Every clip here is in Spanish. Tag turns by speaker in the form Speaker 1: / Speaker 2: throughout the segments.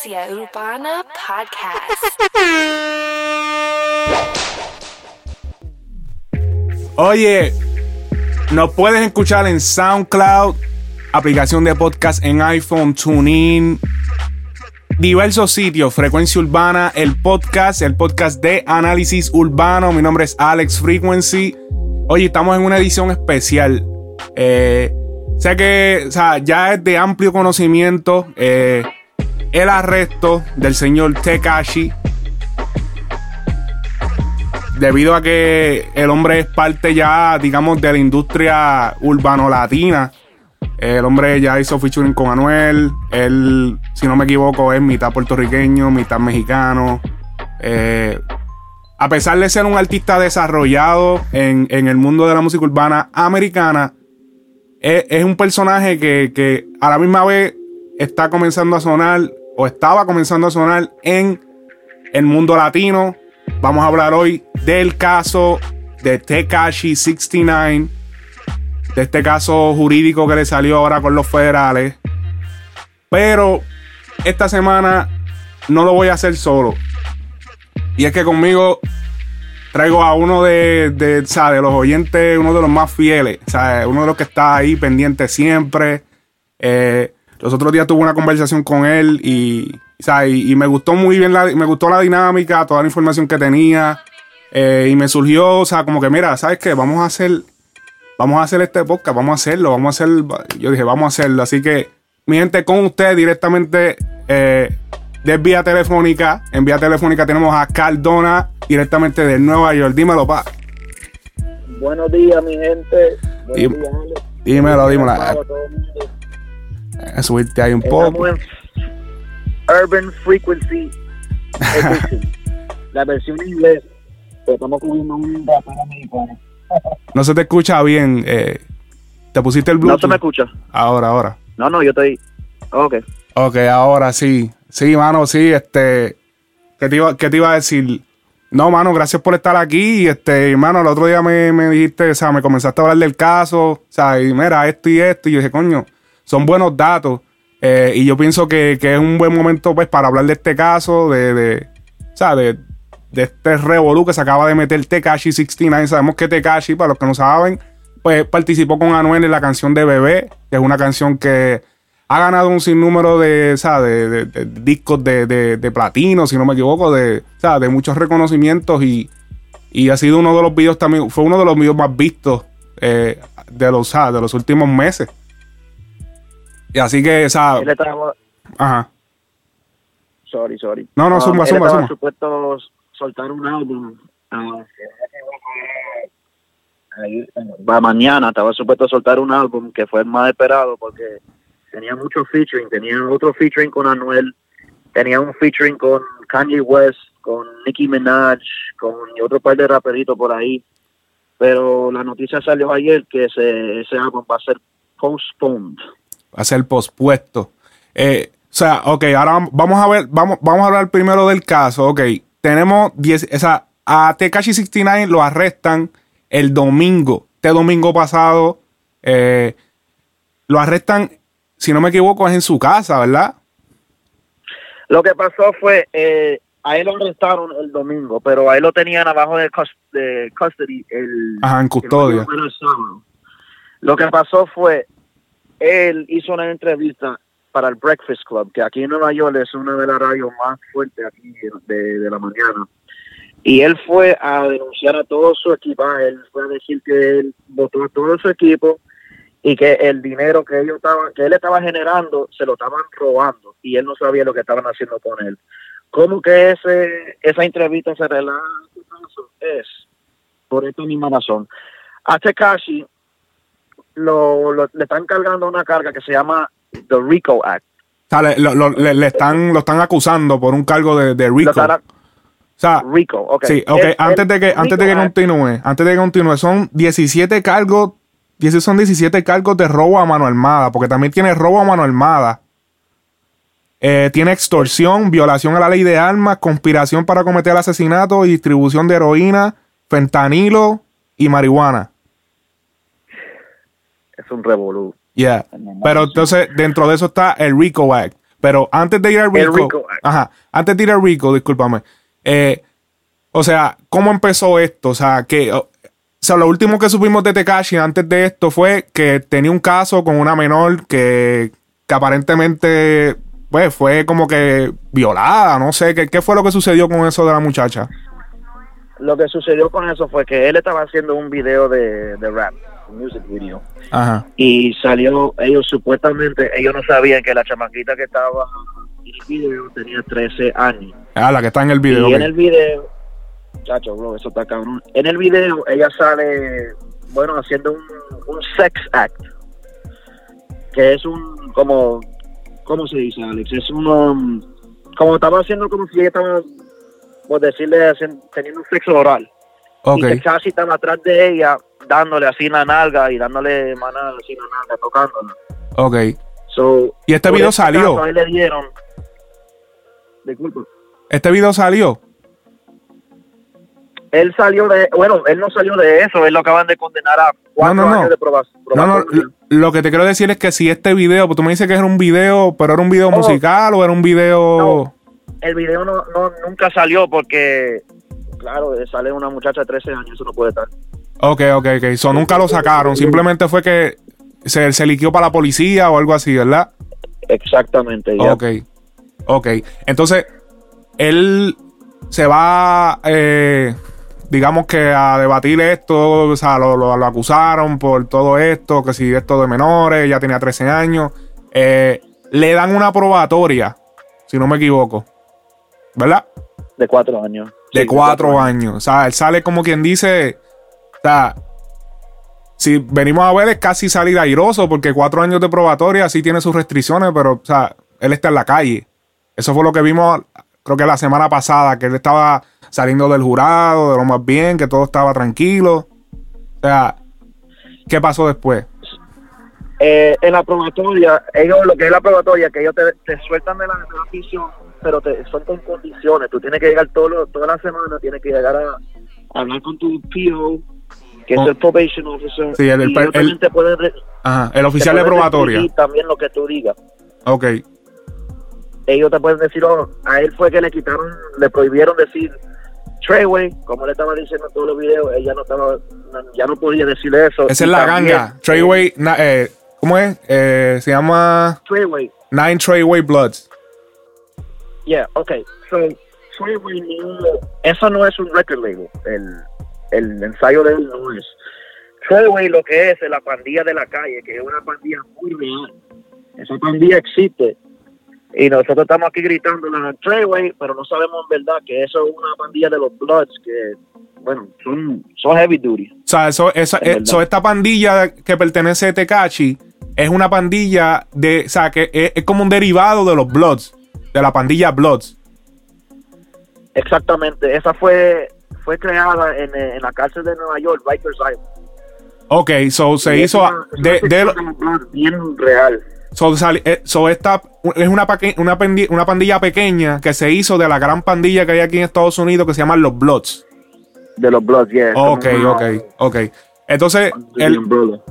Speaker 1: Frecuencia Urbana Podcast.
Speaker 2: Oye, nos puedes escuchar en SoundCloud, aplicación de podcast en iPhone, TuneIn, diversos sitios, Frecuencia Urbana, el podcast, el podcast de análisis urbano. Mi nombre es Alex Frequency. Oye, estamos en una edición especial. Eh, que o sea, ya es de amplio conocimiento eh, el arresto del señor Tekashi. Debido a que el hombre es parte ya, digamos, de la industria urbano-latina. El hombre ya hizo featuring con Anuel. Él, si no me equivoco, es mitad puertorriqueño, mitad mexicano. Eh, a pesar de ser un artista desarrollado en, en el mundo de la música urbana americana, es, es un personaje que, que, a la misma vez está comenzando a sonar estaba comenzando a sonar en el mundo latino. Vamos a hablar hoy del caso de Tekashi 69, de este caso jurídico que le salió ahora con los federales. Pero esta semana no lo voy a hacer solo. Y es que conmigo traigo a uno de, los oyentes, uno de los más fieles, uno de los que está ahí pendiente siempre. Eh, los otros días tuve una conversación con él y, y, y, me gustó muy bien, la, me gustó la dinámica, toda la información que tenía. Eh, y me surgió, o sea, como que mira, ¿sabes qué? Vamos a hacer, vamos a hacer este podcast, vamos a hacerlo, vamos a hacer, yo dije, vamos a hacerlo. Así que, mi gente, con usted directamente eh, de vía telefónica, en vía telefónica tenemos a Cardona directamente de Nueva York. Dímelo, pa.
Speaker 3: Buenos días, mi gente.
Speaker 2: Buenos días, dímelo, dímelo. A subirte ahí un
Speaker 3: Estamos
Speaker 2: poco.
Speaker 3: en Urban Frequency Edition. la versión inglés. Pero estamos cubriendo un rapero americano.
Speaker 2: No se te escucha bien. Eh, ¿Te pusiste el
Speaker 3: No
Speaker 2: Bluetooth?
Speaker 3: se me escucha.
Speaker 2: Ahora, ahora.
Speaker 3: No, no, yo estoy. Ok.
Speaker 2: Ok, ahora sí. Sí, mano, sí, este. ¿Qué te iba, qué te iba a decir? No, mano, gracias por estar aquí. Este, mano, el otro día me, me dijiste, o sea, me comenzaste a hablar del caso, o sea, y mira, esto y esto. Y yo dije, coño, son buenos datos. Eh, y yo pienso que, que, es un buen momento, pues, para hablar de este caso, de, de o sea, de, de este revolú que se acaba de meter Tekashi 69. Sabemos que Tekashi, para los que no saben, pues participó con Anuel en la canción de Bebé, que es una canción que ha ganado un sinnúmero de, o sea, de, de, de discos de, platino, si no me equivoco, de, o sea, de muchos reconocimientos y, y ha sido uno de los videos también, fue uno de los videos más vistos eh, de, los, de los últimos meses. Y así que,
Speaker 3: Él estaba.
Speaker 2: ajá.
Speaker 3: Sorry, sorry.
Speaker 2: No, no,
Speaker 3: Ah, él
Speaker 2: zumba,
Speaker 3: estaba
Speaker 2: zumba.
Speaker 3: supuesto soltar un álbum. ah, va mañana estaba supuesto soltar un álbum que fue el más esperado porque tenía mucho featuring, tenía otro featuring con Anuel, tenía un featuring con Kanye West, con Nicki Minaj, con otro par de raperitos por ahí. Pero la noticia salió ayer que ese, ese álbum va a ser postponed.
Speaker 2: Ser pospuesto. Eh, o sea, ok, ahora vamos a ver, vamos, vamos a hablar primero del caso. Ok, tenemos 10, o sea, a Tekashi 69 lo arrestan el domingo, este domingo pasado, eh, lo arrestan, si no me equivoco, es en su casa, ¿verdad?
Speaker 3: Lo que pasó fue, eh, a él lo arrestaron el domingo, pero a él lo tenían abajo de, cus- de custody el,
Speaker 2: Ajá, en custodia.
Speaker 3: el-. Lo que pasó fue, él hizo una entrevista para el Breakfast Club, que aquí en Nueva York es una de las radios más fuertes aquí de, la mañana. Y él fue a denunciar a todo su equipaje, él fue a decir que él votó a todo su equipo y que el dinero que ellos estaban, que él estaba generando, se lo estaban robando y él no sabía lo que estaban haciendo con él. ¿Cómo que ese, esa entrevista se relaja? Es por esta misma razón. A Tekashi lo, lo- le están cargando una carga que se llama The RICO Act.
Speaker 2: O sea, le, lo, le- le están, lo están acusando por un cargo de, de RICO.
Speaker 3: están-
Speaker 2: O sea,
Speaker 3: RICO, ok.
Speaker 2: Sí, ok,
Speaker 3: Es-
Speaker 2: antes
Speaker 3: el
Speaker 2: de que, antes de que continúe, antes de que continúe, son 17 cargos, 10 son 17 cargos de robo a mano armada, porque también tiene robo a mano armada. Eh, tiene extorsión, violación a la ley de armas, conspiración para cometer asesinato y distribución de heroína, fentanilo y marihuana.
Speaker 3: Es un revolú.
Speaker 2: Yeah. Pero entonces, dentro de eso está el RICO Act. Pero antes de ir al Rico,
Speaker 3: Rico Act.
Speaker 2: ajá, antes de ir al Rico, discúlpame. eh, o sea, ¿cómo empezó esto? O sea, que o sea, lo último que supimos de Tekashi antes de esto fue que tenía un caso con una menor que, que aparentemente pues fue como que violada, no sé, ¿qué, qué fue lo que sucedió con eso de la muchacha?
Speaker 3: Lo que sucedió con eso fue que él estaba haciendo un video de, de rap, music video,
Speaker 2: Ajá.
Speaker 3: y salió, ellos supuestamente, ellos no sabían que la chamaquita que estaba en el video tenía 13 años.
Speaker 2: Ah, la que está en el video.
Speaker 3: y en el video, chacho, bro, eso está cabrón. En el video ella sale, bueno, haciendo un, un sex act, que es un, como, ¿cómo se dice, Alex? Es uno, um, como estaba haciendo como si ella estaba, por decirle, teniendo un sexo oral.
Speaker 2: Ok.
Speaker 3: Y que casi estaba atrás de ella, dándole así la nalga y dándole manada así la nalga, tocándola.
Speaker 2: Ok.
Speaker 3: So,
Speaker 2: ¿Y este video salió?
Speaker 3: caso, a él le dieron, disculpa.
Speaker 2: Este video salió.
Speaker 3: él salió de, bueno, él no salió de eso, él lo acaban de condenar a cuatro
Speaker 2: No, no, no.
Speaker 3: años de proba-
Speaker 2: No, no, lo- que te quiero decir es que si este video, pues tú me dices que era un video, pero era un video
Speaker 3: No.
Speaker 2: musical o era un video...
Speaker 3: No. El video no, no nunca salió porque, claro, sale una muchacha de 13 años, eso no puede estar.
Speaker 2: Ok, ok, ok. Eso nunca lo sacaron. Simplemente fue que se, se liquió para la policía o algo así, ¿verdad?
Speaker 3: Exactamente. ya.
Speaker 2: Ok. Ok. Entonces, él se va, eh, digamos que a debatir esto. O sea, lo, lo- lo acusaron por todo esto, que si esto de menores, ya tenía 13 años. Eh, le dan una probatoria, si no me equivoco. ¿Verdad?
Speaker 3: De cuatro años.
Speaker 2: de
Speaker 3: Sí,
Speaker 2: cuatro años. O sea, él sale como quien dice. O sea, si venimos a ver, es casi salir airoso, porque cuatro años de probatoria sí tiene sus restricciones, pero, o sea, él está en la calle. Eso fue lo que vimos, creo que la semana pasada, que él estaba saliendo del jurado, de lo más bien, que todo estaba tranquilo. O sea, ¿qué pasó después?
Speaker 3: Eh, en la probatoria, ellos, lo que es la probatoria, que ellos te, sueltan de la, de pero te con condiciones. Tú tienes que llegar todo toda la semana, tienes que llegar a, hablar con tu PO, que
Speaker 2: Oh.
Speaker 3: es el probation officer.
Speaker 2: Sí, el-
Speaker 3: y te
Speaker 2: Ajá, el
Speaker 3: te
Speaker 2: oficial de probatoria.
Speaker 3: restringir también lo que tú digas.
Speaker 2: Ok,
Speaker 3: ellos te pueden decir, oh, a él fue que le quitaron, le prohibieron decir Treyway, como le estaba diciendo en todos los videos, ella no estaba, ya no podía decir eso.
Speaker 2: esa
Speaker 3: Y
Speaker 2: es la
Speaker 3: también,
Speaker 2: ganga. Treyway, na- eh, ¿cómo es? Eh, se llama
Speaker 3: Treyway,
Speaker 2: Nine Treyway Bloods.
Speaker 3: yeah, okay. So, Treyway eso no es un record label, el, el ensayo de él no es. Treyway lo que es es la pandilla de la calle, que es una pandilla muy real. Esa pandilla existe. Y nosotros estamos aquí gritando la Treyway, pero no sabemos en verdad que eso es una pandilla de los Bloods que, bueno, son, son heavy duty.
Speaker 2: O sea, eso, esa,
Speaker 3: Es
Speaker 2: eso- esta pandilla que pertenece a Tekachi es una pandilla de. O sea, que es, es como un derivado de los Bloods, de la pandilla Bloods.
Speaker 3: Exactamente, esa fue fue creada en, eh, en la cárcel de Nueva York, Rikers Island.
Speaker 2: Ok, so se
Speaker 3: Y
Speaker 2: hizo.
Speaker 3: una-
Speaker 2: de, de-
Speaker 3: bien real.
Speaker 2: so, eh, so esta es una, una, una pandilla pequeña que se hizo de la gran pandilla que hay aquí en Estados Unidos que se llaman los Bloods.
Speaker 3: De los Bloods, yeah.
Speaker 2: Ok, ok, ok. Entonces, él,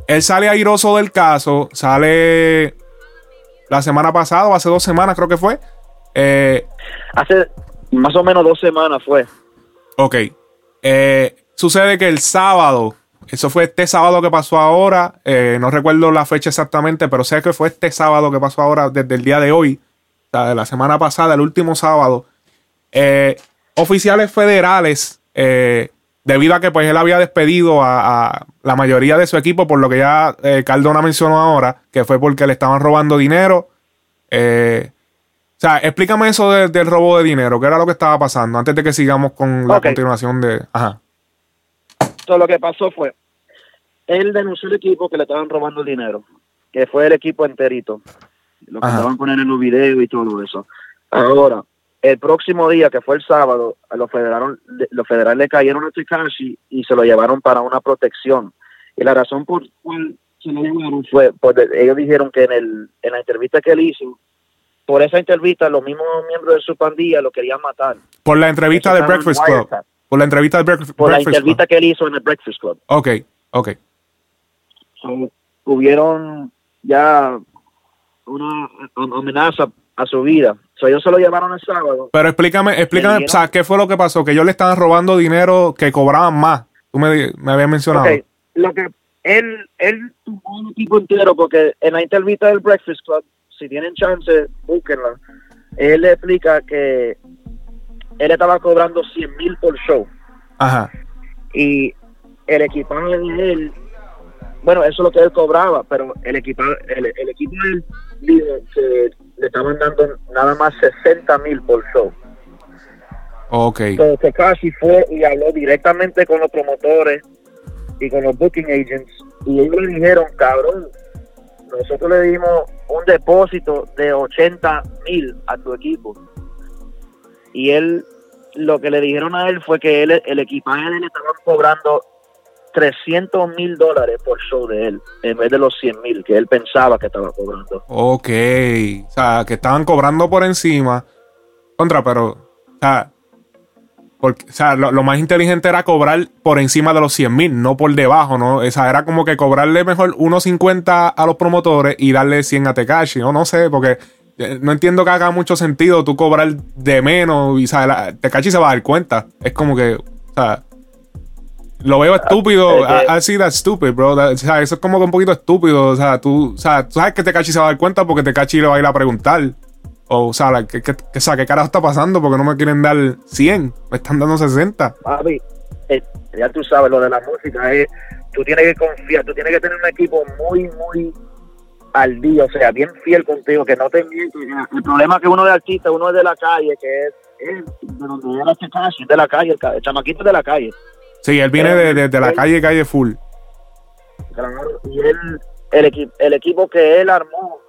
Speaker 2: él sale airoso del caso, sale la semana pasada o hace dos semanas creo que fue. Eh,
Speaker 3: Hace más o menos dos semanas fue.
Speaker 2: Ok. Eh, sucede que el sábado, eso fue este sábado que pasó ahora, eh, no recuerdo la fecha exactamente, pero sé que fue este sábado que pasó ahora, desde el día de hoy, o sea, de la semana pasada, el último sábado, eh, oficiales federales, eh, debido a que pues él había despedido a, a la mayoría de su equipo, por lo que ya Cardona mencionó ahora, que fue porque le estaban robando dinero. eh, o sea, explícame eso de- del robo de dinero, qué era lo que estaba pasando, antes de que sigamos con la continuación de... Ajá.
Speaker 3: Entonces lo que pasó fue, él denunció el equipo que le estaban robando el dinero, que fue el equipo enterito, lo que
Speaker 2: Ajá.
Speaker 3: estaban poniendo en los videos y todo eso. Ahora, el próximo día, que fue el sábado, a los federales, los federales le cayeron a Tekashi y se lo llevaron para una protección. Y la razón por cual se lo llevaron fue, porque ellos dijeron que en, el, en la entrevista que él hizo, por esa entrevista, los mismos miembros de su pandilla lo querían matar.
Speaker 2: Por la entrevista
Speaker 3: en
Speaker 2: Breakfast Club. Por la entrevista del Breakfast,
Speaker 3: Por la entrevista
Speaker 2: Club.
Speaker 3: que él hizo en el Breakfast Club.
Speaker 2: Ok, ok.
Speaker 3: So, hubieron ya una am- amenaza a su vida. So, ellos se lo llevaron el sábado.
Speaker 2: Pero explícame, explícame, o sea, ¿qué fue lo que pasó? Que ellos le estaban robando dinero que cobraban más. Tú me, me habías mencionado.
Speaker 3: Ok, lo que él, él tuvo un equipo entero porque en la entrevista del Breakfast Club, si tienen chance, búsquenla. Él le explica que él estaba cobrando 100 mil por show
Speaker 2: Ajá.
Speaker 3: y el equipaje de él, bueno, eso es lo que él cobraba, pero el equipo, el, el equipo de él dijo que le estaban dando nada más 60 mil por show.
Speaker 2: Ok.
Speaker 3: Entonces Tekashi fue y habló directamente con los promotores y con los booking agents y ellos le dijeron, cabrón, nosotros le dimos un depósito de 80 mil a tu equipo. Y él, lo que le dijeron a él fue que él, el equipaje de él estaban cobrando 300 mil dólares por show de él, en vez de los 100 mil que él pensaba que estaba cobrando.
Speaker 2: Ok. O sea, que estaban cobrando por encima. Contra, pero. O sea, porque, o sea lo, lo más inteligente era cobrar por encima de los 100 mil, no por debajo, ¿no? O sea, era como que cobrarle mejor 1.50 a los promotores y darle 100 a Tekashi, ¿no? No sé, porque eh, no entiendo que haga mucho sentido tú cobrar de menos y, ¿sabes? La- Tekashi se va a dar cuenta. Es como que, o sea, lo veo estúpido.
Speaker 3: es que-
Speaker 2: I, I see that stupid, bro. That- o sea, eso es como que un poquito estúpido. O sea, tú, o sea, tú sabes que Tekashi se va a dar cuenta porque Tekashi le va a ir a preguntar. O, o sea, ¿qué, qué, qué- o sea, ¿qué carajo está pasando? Porque no me quieren dar 100, me están dando 60.
Speaker 3: Papi, eh, ya tú sabes, lo de la música es, tú tienes que confiar, tú tienes que tener un equipo muy, muy al día, o sea, bien fiel contigo, que no te mientes. El problema es que uno de artista, uno es de la calle, que es, es de donde era Tekashi, de la calle, el, el chamaquito es de la calle.
Speaker 2: Sí, él viene de, de- de la calle, calle full.
Speaker 3: Claro, y él, el, equi- el equipo que él armó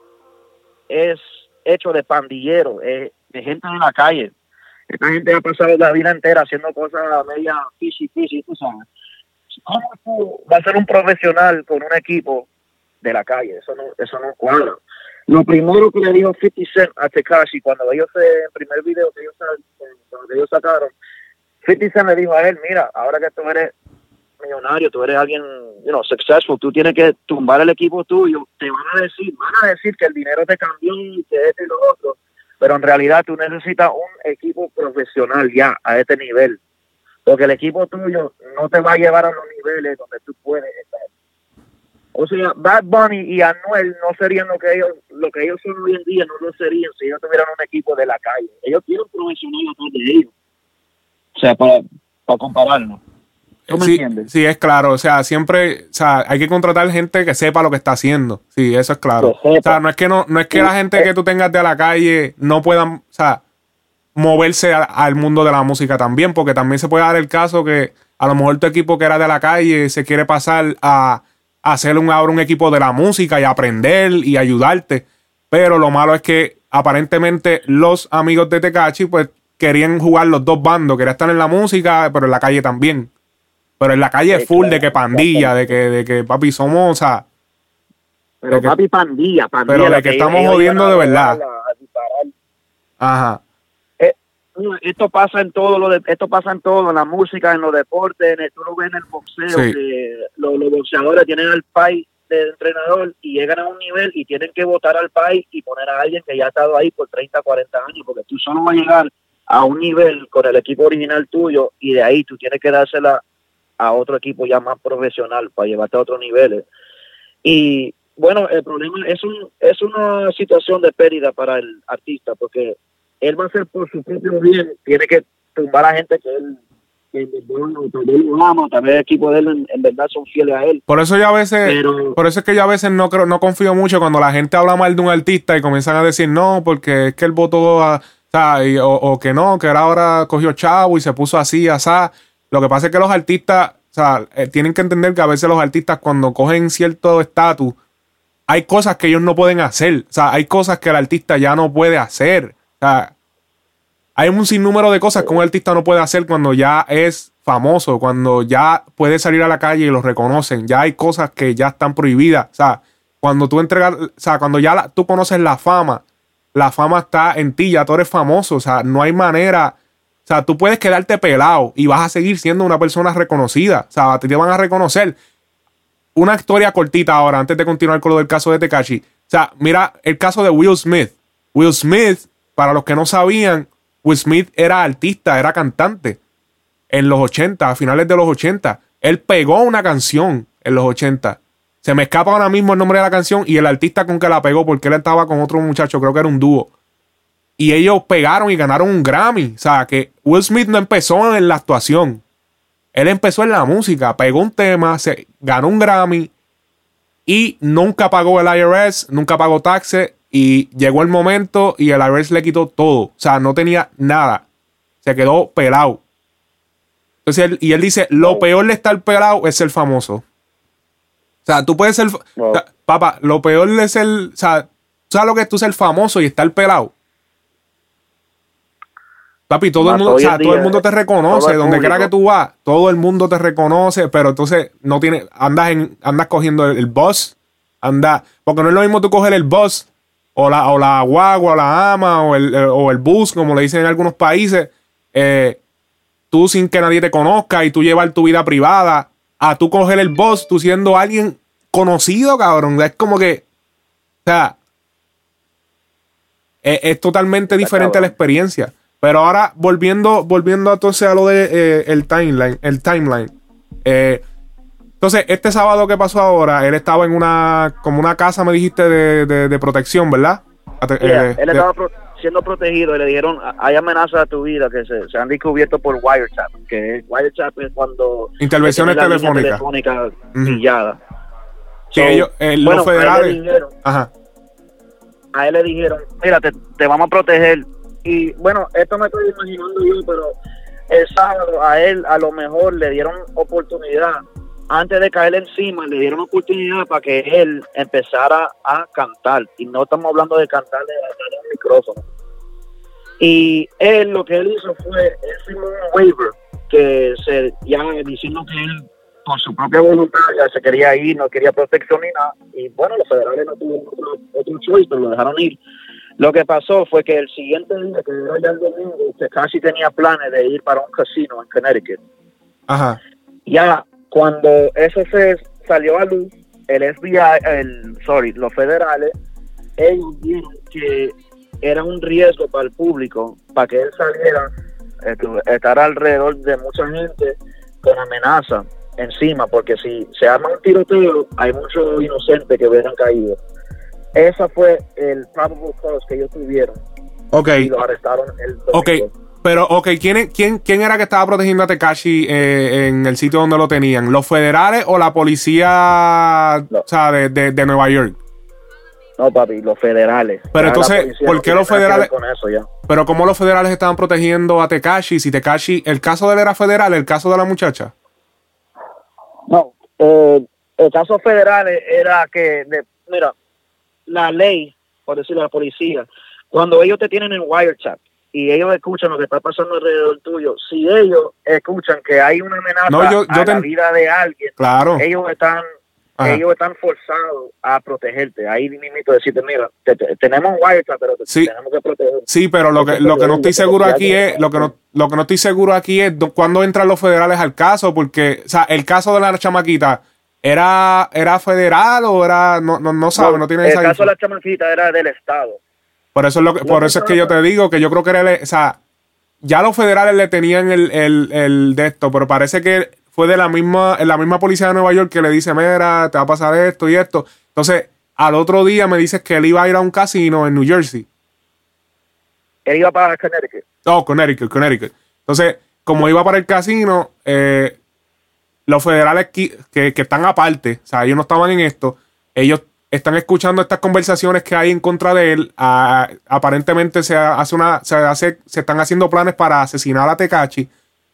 Speaker 3: es hecho de pandilleros, eh, de gente de la calle. Esta gente ha pasado la vida entera haciendo cosas media fishy, fishy, tú sabes. ¿Cómo tú vas a ser un profesional con un equipo de la calle? Eso no, eso no cuadra. Lo primero que le dijo 50 Cent a Tekashi cuando ellos, se, el primer video que ellos, ellos sacaron, 50 Cent le dijo a él, mira, ahora que tú eres millonario, tú eres alguien, you know, successful, tú tienes que tumbar el equipo tuyo, te van a decir, van a decir que el dinero te cambió y que esto y lo otro, pero en realidad tú necesitas un equipo profesional ya a este nivel, porque el equipo tuyo no te va a llevar a los niveles donde tú puedes estar. O sea, Bad Bunny y Anuel no serían lo que ellos, lo que ellos son hoy en día, no lo serían si ellos tuvieran un equipo de la calle. Ellos tienen un profesional atrás de ellos. O sea, para, para compararnos. ¿Tú me
Speaker 2: sí,
Speaker 3: entiendes?
Speaker 2: sí, es claro. O sea, siempre, o sea, hay que contratar gente que sepa lo que está haciendo. Sí, eso es claro. O sea, no es que no, no es que la gente que tú tengas de la calle no puedan, o sea, moverse a- al mundo de la música también, porque también se puede dar el caso que a lo mejor tu equipo que era de la calle se quiere pasar a, a hacer un, ahora un equipo de la música y aprender y ayudarte. Pero lo malo es que aparentemente los amigos de Tecachi pues querían jugar los dos bandos, querían estar en la música, pero en la calle también. Pero en la calle es full
Speaker 3: claro,
Speaker 2: de que pandilla, de que, de que papi somos, o sea,
Speaker 3: Pero
Speaker 2: que-
Speaker 3: papi pandilla, pandilla.
Speaker 2: pero de que estamos jodiendo de verdad. ajá.
Speaker 3: Mira, Esto pasa en todo lo de, esto pasa en todo, en la música, en los deportes, en el, tú lo ves en el boxeo,
Speaker 2: Sí.
Speaker 3: que los, los boxeadores tienen al país de entrenador y llegan a un nivel y tienen que votar al país y poner a alguien que ya ha estado ahí por 30, 40 años, porque tú solo vas a llegar a un nivel con el equipo original tuyo y de ahí tú tienes que dársela a otro equipo ya más profesional para llevarte a otros niveles. Y bueno, el problema es, un, es una situación de pérdida para el artista, porque él va a ser por su propio bien, tiene que tumbar a gente que él, que bueno, vez lo ama, vez el equipo de él en, en verdad son fieles a él.
Speaker 2: Por eso yo a veces,
Speaker 3: Pero-
Speaker 2: por eso es que yo a veces no creo, no confío mucho cuando la gente habla mal de un artista y comienzan a decir no, porque es que él votó a, o, que no, que él ahora cogió chavo y se puso así, asá. Lo que pasa es que los artistas, o sea, eh, tienen que entender que a veces los artistas cuando cogen cierto estatus, hay cosas que ellos no pueden hacer. O sea, hay cosas que el artista ya no puede hacer. O sea, hay un sinnúmero de cosas que un artista no puede hacer cuando ya es famoso, cuando ya puede salir a la calle y lo reconocen. Ya hay cosas que ya están prohibidas. O sea, cuando tú entregas, o sea, cuando ya la- tú conoces la fama, la fama está en ti, ya tú eres famoso. O sea, no hay manera. O sea, tú puedes quedarte pelado y vas a seguir siendo una persona reconocida. O sea, te, van a reconocer. Una historia cortita ahora, antes de continuar con lo del caso de Tekashi. O sea, mira el caso de Will Smith. Will Smith, para los que no sabían, Will Smith era artista, era cantante en los 80, a finales de los 80. Él pegó una canción en los 80. Se me escapa ahora mismo el nombre de la canción y el artista con que la pegó, porque él estaba con otro muchacho, creo que era un dúo. Y ellos pegaron y ganaron un Grammy. O sea, que Will Smith no empezó en la actuación. Él empezó en la música, pegó un tema, se ganó un Grammy y nunca pagó el IRS, nunca pagó taxes y llegó el momento y el IRS le quitó todo. O sea, no tenía nada. Se quedó pelado. Entonces, y él dice, lo peor de estar pelado es ser famoso. O sea, tú puedes ser... papá, lo peor de ser... O sea, ¿sabes lo que es tú ser famoso y estar pelado? Papi, todo, el mundo, o sea, todo el mundo te reconoce, donde quiera que tú vas, todo el mundo te reconoce, pero entonces no tiene, andas en, andas cogiendo el, bus, anda, porque no es lo mismo tú coger el bus, o la, o la guagua, o la ama, o el, o el bus, como le dicen en algunos países, eh, tú sin que nadie te conozca y tú llevar tu vida privada, a tú coger el bus, tú siendo alguien conocido, cabrón. Es como que, o sea, es, totalmente diferente la experiencia. Pero ahora, volviendo, volviendo entonces a lo de eh, el timeline, el timeline. Eh, entonces, este sábado que pasó ahora, él estaba en una, como una casa, me dijiste, de, de, protección, ¿verdad?
Speaker 3: Eh, él estaba siendo protegido y le dijeron, hay amenazas a tu vida que se, han descubierto por wiretap, que wiretap es cuando...
Speaker 2: Intervenciones telefónicas.
Speaker 3: Telefónica pilladas.
Speaker 2: ellos, los federales... ajá.
Speaker 3: A él le dijeron, mira, te, te vamos a proteger y bueno, esto me estoy imaginando yo, pero el sábado a él a lo mejor le dieron oportunidad, antes de caer encima, le dieron oportunidad para que él empezara a cantar. Y no estamos hablando de cantar de, un micrófono. Y él lo que él hizo fue, él firmó un waiver que se ya diciendo que él por su propia voluntad ya se quería ir, no quería protección ni nada. Y bueno, los federales no tuvieron otro, otro choice, pero lo dejaron ir. Lo que pasó fue que el siguiente día, que era ya el domingo, casi tenía planes de ir para un casino en Connecticut.
Speaker 2: Ajá.
Speaker 3: Ya cuando eso se salió a luz, el FBI, el, sorry, los federales, ellos vieron que era un riesgo para el público, para que él saliera, estar alrededor de mucha gente con amenaza encima, porque si se arma un tiroteo, hay muchos inocentes que hubieran caído. Esa fue el probable cause que ellos tuvieron.
Speaker 2: Ok.
Speaker 3: Y lo arrestaron el domingo.
Speaker 2: Ok. Pero, ok, ¿quién, quién, quién era que estaba protegiendo a Tekashi eh, en el sitio donde lo tenían? ¿Los federales o la policía o sea, de, de, Nueva York?
Speaker 3: No, papi, los federales.
Speaker 2: Pero entonces, ¿por qué los federales? Pero ¿cómo los federales estaban protegiendo a Tekashi? Si Tekashi, ¿el caso de él era federal, el caso de la muchacha?
Speaker 3: No, eh, el caso federal era que, de, mira, la ley, por decirlo, la policía, cuando ellos te tienen en wiretap y ellos escuchan lo que está pasando alrededor tuyo, si ellos escuchan que hay una amenaza a la vida de alguien,
Speaker 2: claro.
Speaker 3: ellos están ellos están forzados a protegerte. Ahí mismo decirte, mira, tenemos wiretap, pero tenemos que proteger.
Speaker 2: Sí, pero lo que, lo que no estoy seguro aquí es, lo que no, lo que no estoy seguro aquí es cuándo entran los federales al caso, porque, o sea, el caso de la chamaquita, ¿Era, era federal o era.? No, no, no sabe, no, tiene
Speaker 3: esa. El caso de la chamaquita era del Estado.
Speaker 2: Por eso es, lo que, por eso es que yo te digo que yo creo que era. o sea, ya los federales le tenían el, el, el de esto, pero parece que fue de la misma, la misma policía de Nueva York que le dice: Mira, te va a pasar esto y esto. Entonces, al otro día me dices que él iba a ir a un casino en New Jersey.
Speaker 3: Él iba para Connecticut.
Speaker 2: No, Connecticut, Connecticut. Entonces, como iba para el casino, eh, los federales que, están aparte, o sea, ellos no estaban en esto, ellos están escuchando estas conversaciones que hay en contra de él. aparentemente se hace una, se hace, se están haciendo planes para asesinar a Tecachi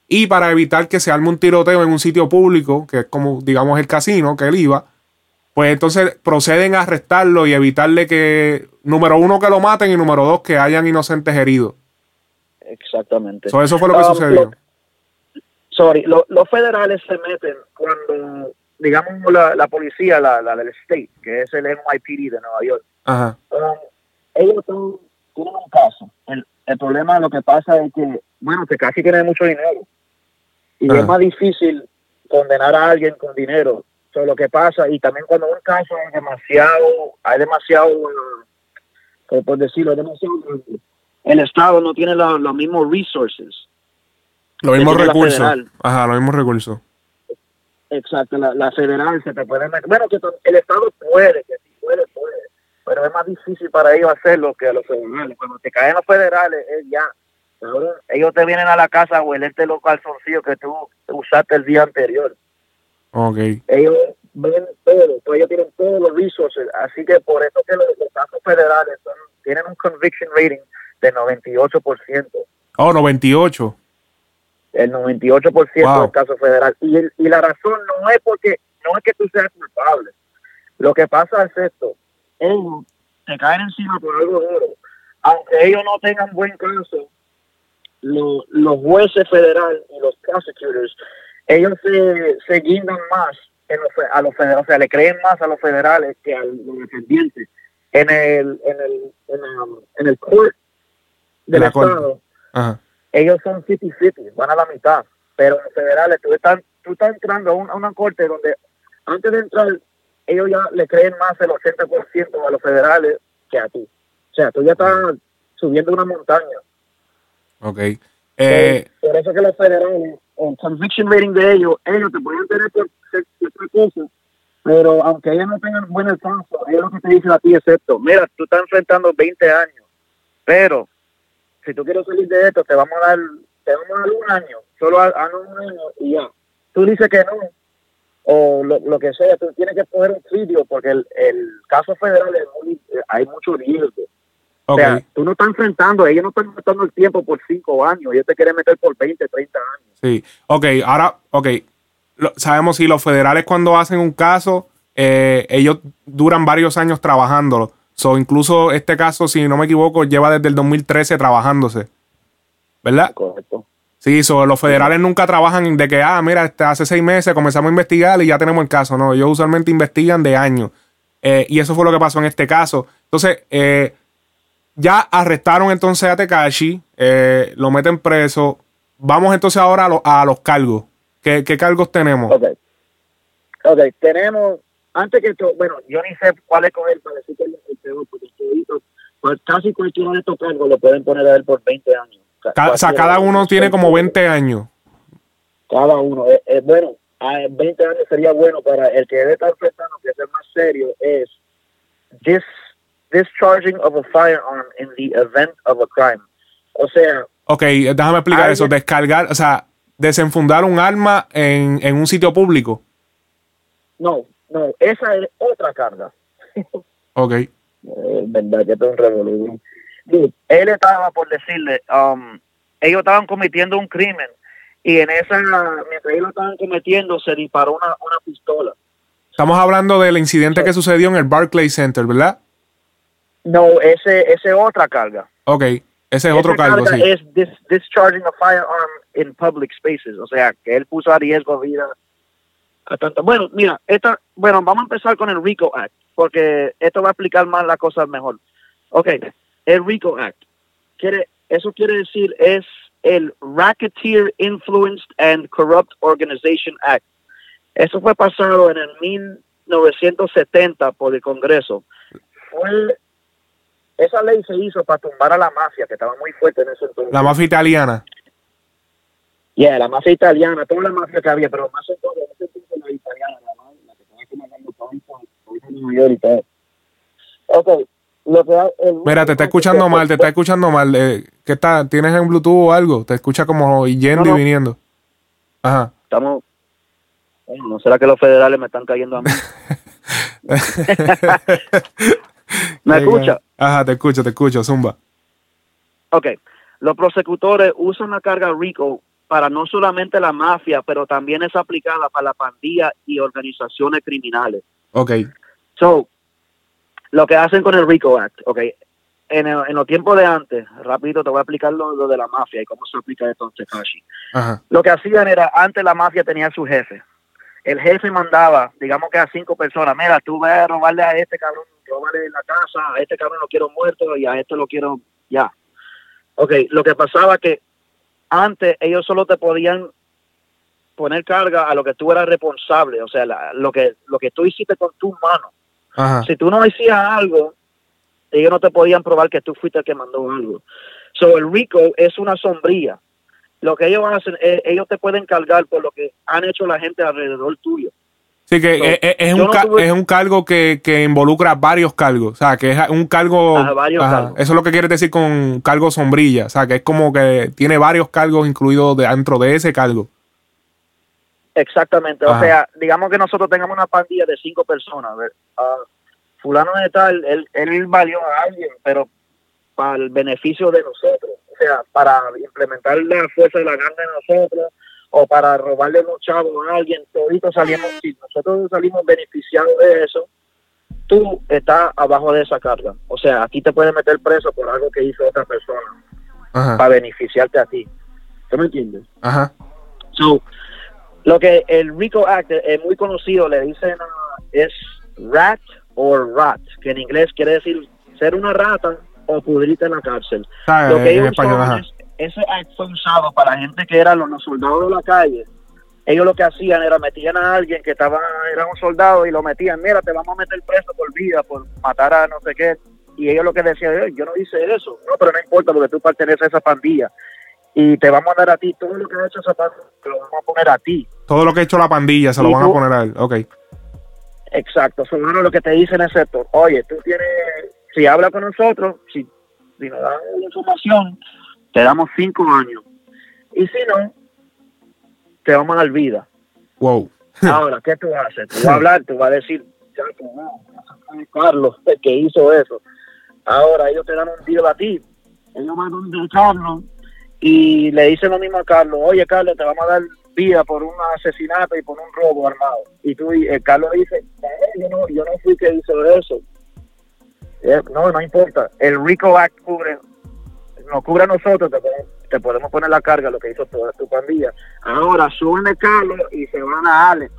Speaker 2: y para evitar que se arme un tiroteo en un sitio público, que es como, digamos, el casino que él iba. Pues entonces proceden a arrestarlo y evitarle que, número uno, que lo maten y número dos, que hayan inocentes heridos.
Speaker 3: Exactamente.
Speaker 2: eso fue lo que um, sucedió
Speaker 3: sorry, los federales se meten cuando, digamos, la, policía, la, la, del state, que es el NYPD de Nueva York,
Speaker 2: Ajá.
Speaker 3: Um, ellos tienen un caso. El, el, problema, lo que pasa es que, bueno, que casi tiene mucho dinero. Y es más difícil condenar a alguien con dinero. Eso lo que pasa. Y también cuando un caso es demasiado, hay demasiado por, por decirlo, es demasiado grande. El Estado no tiene la- los mismos resources.
Speaker 2: Los mismos recursos. Ajá, los mismos recursos.
Speaker 3: Exacto, la, la federal se te puede meter. Bueno, que el Estado puede, que sí puede, puede. Pero es más difícil para ellos hacerlo que a los federales. Cuando te caen los federales, es ya. Cabrón, ellos te vienen a la casa a huelerte los calzoncillos que tú usaste el día anterior.
Speaker 2: Ok.
Speaker 3: ellos ven todo, pues ellos tienen todos los resources, así que por eso que los, los casos federales son- tienen un conviction rating de 98%,
Speaker 2: Oh, 98.
Speaker 3: El 98%
Speaker 2: Wow.
Speaker 3: del caso federal, y, el- y la razón no es porque, no es que tú seas culpable, lo que pasa es esto, ellos te caen encima por algo duro, aunque ellos no tengan buen caso, lo- los jueces federales y los prosecutors, ellos se, se guindan más en los a los federales, o sea, le creen más a los federales que a los dependientes. En el, en el, en el, en el court del
Speaker 2: La.
Speaker 3: Estado,
Speaker 2: Ajá.
Speaker 3: Ellos son 50-50, van a la mitad. Pero en los federales, tú estás, tú estás entrando a, un- a una corte donde antes de entrar, ellos ya le creen más el 80% a los federales que a ti. O sea, tú ya estás subiendo una montaña.
Speaker 2: Ok. Eh,
Speaker 3: por eso que los federales, el conviction rating de ellos, ellos te pueden tener por ciertas cosas, pero aunque ellos no tengan buen alcance, ellos lo que te dicen a ti es esto, mira, tú estás enfrentando 20 años, pero si tú quieres salir de esto, te vamos a dar, te vamos a dar un año, solo a, a un año y ya. Tú dices que no, o lo, lo que sea, tú tienes que poner un sitio porque el, el caso federal es muy, hay mucho riesgo. O sea, tú no estás enfrentando, ellos no están enfrentando el tiempo por cinco años, ellos te quieren meter por 20, 30 años.
Speaker 2: Sí. Ok, ahora, ok. Lo- sabemos si los federales cuando hacen un caso, eh, ellos duran varios años trabajándolo. So, incluso este caso, si no me equivoco, lleva desde el 2013 trabajándose. ¿Verdad?
Speaker 3: Correcto.
Speaker 2: Sí, so, los federales nunca trabajan de que, ah, mira, este, hace seis meses comenzamos a investigar y ya tenemos el caso. No, ellos usualmente investigan de años. Eh, y eso fue lo que pasó en este caso. Entonces, eh, ya arrestaron entonces a Tekashi, eh, lo meten preso. Vamos entonces ahora a, lo- a los cargos. ¿Qué, qué cargos tenemos?
Speaker 3: Ok. Ok, tenemos, antes que todo, bueno, yo ni sé cuál es coger para decir que es el peor, porque pues casi cualquiera de estos cargos lo pueden poner a él por 20 años. Ca-
Speaker 2: Ca- o sea, cada uno tiene como 20 años.
Speaker 3: Cada uno. Eh, eh, bueno, a 20 años sería bueno para el que debe estar enfrentando, que es el más serio, es dis, discharging of a firearm in the event of a crime. O sea,
Speaker 2: Ok, déjame explicar eso. Descargar, o sea, desenfundar un arma en, en un sitio público.
Speaker 3: no, no, esa es otra carga.
Speaker 2: Ok.
Speaker 3: Eh, verdad que es un revolución. Él estaba por decirle, um, ellos estaban cometiendo un crimen y en esa, mientras ellos lo estaban cometiendo, se disparó una, una pistola.
Speaker 2: Estamos hablando del incidente que sucedió en el Barclays Center, ¿verdad?
Speaker 3: No, ese ese otra carga.
Speaker 2: Ok, ese es otro cargo,
Speaker 3: carga
Speaker 2: sí.
Speaker 3: es dis- discharging a firearm in public spaces, o sea, que él puso a riesgo vida. Bueno, mira, esta, bueno, vamos a empezar con el RICO Act, porque esto va a explicar más las cosas mejor. Ok, el RICO Act, quiere, eso quiere decir es el Racketeer Influenced and Corrupt Organization Act. Eso fue pasado en el 1970 por el Congreso. Fue, esa ley se hizo para tumbar a la mafia, que estaba muy fuerte en ese entonces.
Speaker 2: La mafia italiana.
Speaker 3: Yeah, la mafia italiana, toda la mafia que había, pero más en todo, en ese Ok, lo que ha- el-
Speaker 2: Mira, te está escuchando mal, te está escuchando mal. Eh, ¿Qué está? ¿Tienes en Bluetooth o algo? Te escucha como yendo
Speaker 3: No, no.
Speaker 2: y viniendo. Ajá.
Speaker 3: Estamos... ¿No será que los federales me están cayendo a mí? ¿Me escucha?
Speaker 2: Ajá, te escucho, te escucho, Zumba.
Speaker 3: Ok, los prosecutores usan la carga RICO para no solamente la mafia, pero también es aplicada para la pandilla y organizaciones criminales.
Speaker 2: Ok,
Speaker 3: So, lo que hacen con el RICO Act, ok, en, el- en los tiempos de antes, rapidito te voy a explicar lo, lo de la mafia y cómo se aplica esto en Tekashi.
Speaker 2: ajá.
Speaker 3: Lo que hacían era, antes la mafia tenía su jefe. El jefe mandaba, digamos que a cinco personas, mira, tú vas a robarle a este cabrón, robarle la casa, a este cabrón lo quiero muerto y a este lo quiero ya. Ok, lo que pasaba que antes ellos solo te podían poner carga a lo que tú eras responsable, o sea, la- lo que lo que tú hiciste con tus manos
Speaker 2: Ajá.
Speaker 3: si tú no hacías algo, ellos no te podían probar que tú fuiste el que mandó algo. So, el RICO es una sombría. Lo que ellos van a hacer, eh, ellos te pueden cargar por lo que han hecho la gente alrededor tuyo.
Speaker 2: Sí, que
Speaker 3: So,
Speaker 2: es, es- un,
Speaker 3: no tuve-
Speaker 2: es un cargo que, que involucra varios cargos. O sea, que es un cargo.
Speaker 3: Ajá, varios cargos.
Speaker 2: Eso es lo que quiere decir con cargo sombrilla. O sea, que es como que tiene varios cargos incluidos dentro de ese cargo.
Speaker 3: Exactamente.
Speaker 2: Ajá.
Speaker 3: O sea, digamos que nosotros tengamos una pandilla de cinco personas. a ver, ah, fulano de tal, él, él valió a alguien, pero para el beneficio de nosotros. O sea, para implementar la fuerza de la gana de nosotros o para robarle los chavos a alguien. Toditos salimos, si nosotros salimos beneficiados de eso, tú estás abajo de esa carga. O sea, aquí te pueden meter preso por algo que hizo otra persona
Speaker 2: Ajá.
Speaker 3: para beneficiarte a ti. ¿Tú me entiendes?
Speaker 2: Ajá.
Speaker 3: So, lo que el RICO Act es muy conocido, le dicen es rat o rat, que en inglés quiere decir ser una rata o pudrirte en la cárcel.
Speaker 2: Ah,
Speaker 3: Lo que
Speaker 2: en
Speaker 3: ellos
Speaker 2: español,
Speaker 3: es- ese act fue usado para la gente que eran los, los soldados de la calle. Ellos lo que hacían era metían a alguien que estaba era un soldado y lo metían, mira, te vamos a meter preso por vida, por matar a no sé qué. Y ellos lo que decían, "Eh, yo no hice eso. No, pero no importa porque tú perteneces a esa pandilla. Y te vamos a dar a ti todo lo que ha hecho esa pandilla, te lo vamos a poner a ti.
Speaker 2: Todo lo que ha hecho la pandilla se lo van a poner a él. Ok.
Speaker 3: Exacto, son uno lo que te dicen es esto, oye, tú tienes, si hablas con nosotros, si, si nos dan información, te damos cinco años. Y si no, te vamos a dar vida.
Speaker 2: Wow.
Speaker 3: Ahora, ¿qué tú haces? Tú vas a hablar, tú vas a decir, ya que no, fue Carlos el que hizo eso. Ahora ellos te dan un deal a ti. Ellos van donde Carlos y le dicen lo mismo a Carlos, oye Carlos, te vamos a dar vida por un asesinato y por un robo armado. Y tú, y el Carlos dice, "Eh, yo no, yo no fui que hizo eso. Eh, no, no importa. El RICO Act cubre, nos cubre a nosotros, te podemos, te podemos poner la carga lo que hizo toda tu pandilla. Ahora suben Carlos y se van a Alex.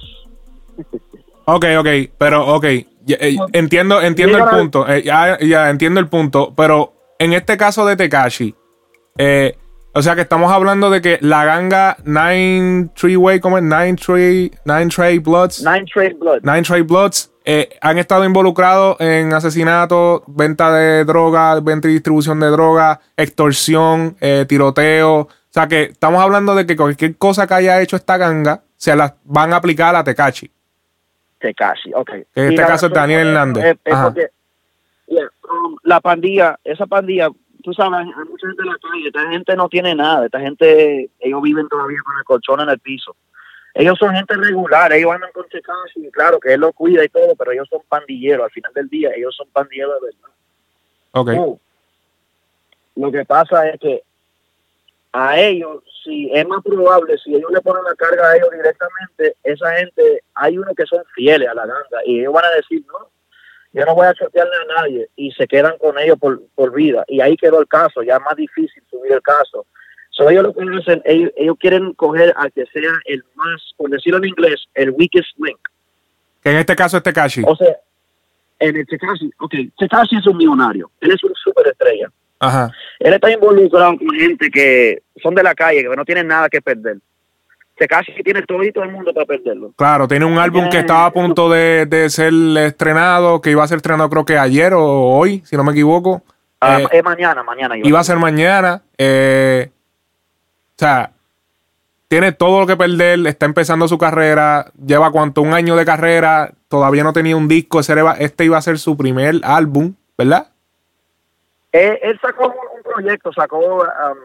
Speaker 2: Ok, ok, pero ok. Eh, entiendo, entiendo el punto. eh, ya, ya entiendo el punto. Pero en este caso de Tekashi, eh, o sea que estamos hablando de que la ganga Nine Tree Way, ¿cómo es? Nine Nine Trey Bloods.
Speaker 3: Nine Trade Blood.
Speaker 2: Nine Trey Bloods eh, han estado involucrados en asesinatos, venta de droga, venta y distribución de droga, extorsión, eh, tiroteo. O sea que estamos hablando de que cualquier cosa que haya hecho esta ganga se las van a aplicar a Tekashi.
Speaker 3: Tekashi, ok.
Speaker 2: En este
Speaker 3: la
Speaker 2: caso es Daniel Hernández.
Speaker 3: Es, porque yeah, um, la pandilla, esa pandilla, tú sabes, hay mucha gente en la calle, esta gente no tiene nada, esta gente, ellos viven todavía con el colchón en el piso. Ellos son gente regular, ellos andan con Tekashi, claro que él lo cuida y todo, pero ellos son pandilleros, al final del día, ellos son pandilleros de verdad.
Speaker 2: Ok.
Speaker 3: No. Lo que pasa es que a ellos, si es más probable, si ellos le ponen la carga a ellos directamente, esa gente, hay unos que son fieles a la ganga y ellos van a decir, no, yo no voy a chotearle a nadie y se quedan con ellos por, por vida. Y ahí quedó el caso, ya es más difícil subir el caso. So, ellos lo que hacen, ellos, ellos quieren coger al que sea el más, por decirlo en inglés, el weakest link.
Speaker 2: Que en este caso es Tekashi.
Speaker 3: O sea, en el Tekashi, ok, Tekashi es un millonario, él es una superestrella.
Speaker 2: Ajá.
Speaker 3: Él está involucrado con gente que son de la calle, que no tienen nada que perder. Casi tiene todo y todo el mundo para perderlo.
Speaker 2: Claro, tiene un álbum que estaba a punto de, de ser estrenado, que iba a ser estrenado creo que ayer o hoy, si no me equivoco.
Speaker 3: Ah,
Speaker 2: Eh,
Speaker 3: es mañana, mañana. yo-
Speaker 2: iba a ser mañana. eh, sea, tiene todo lo que perder, está empezando su carrera, lleva cuánto, un año de carrera, todavía no tenía un disco, este iba a ser su primer álbum, ¿verdad?
Speaker 3: Él, él sacó un, proyecto, sacó, um,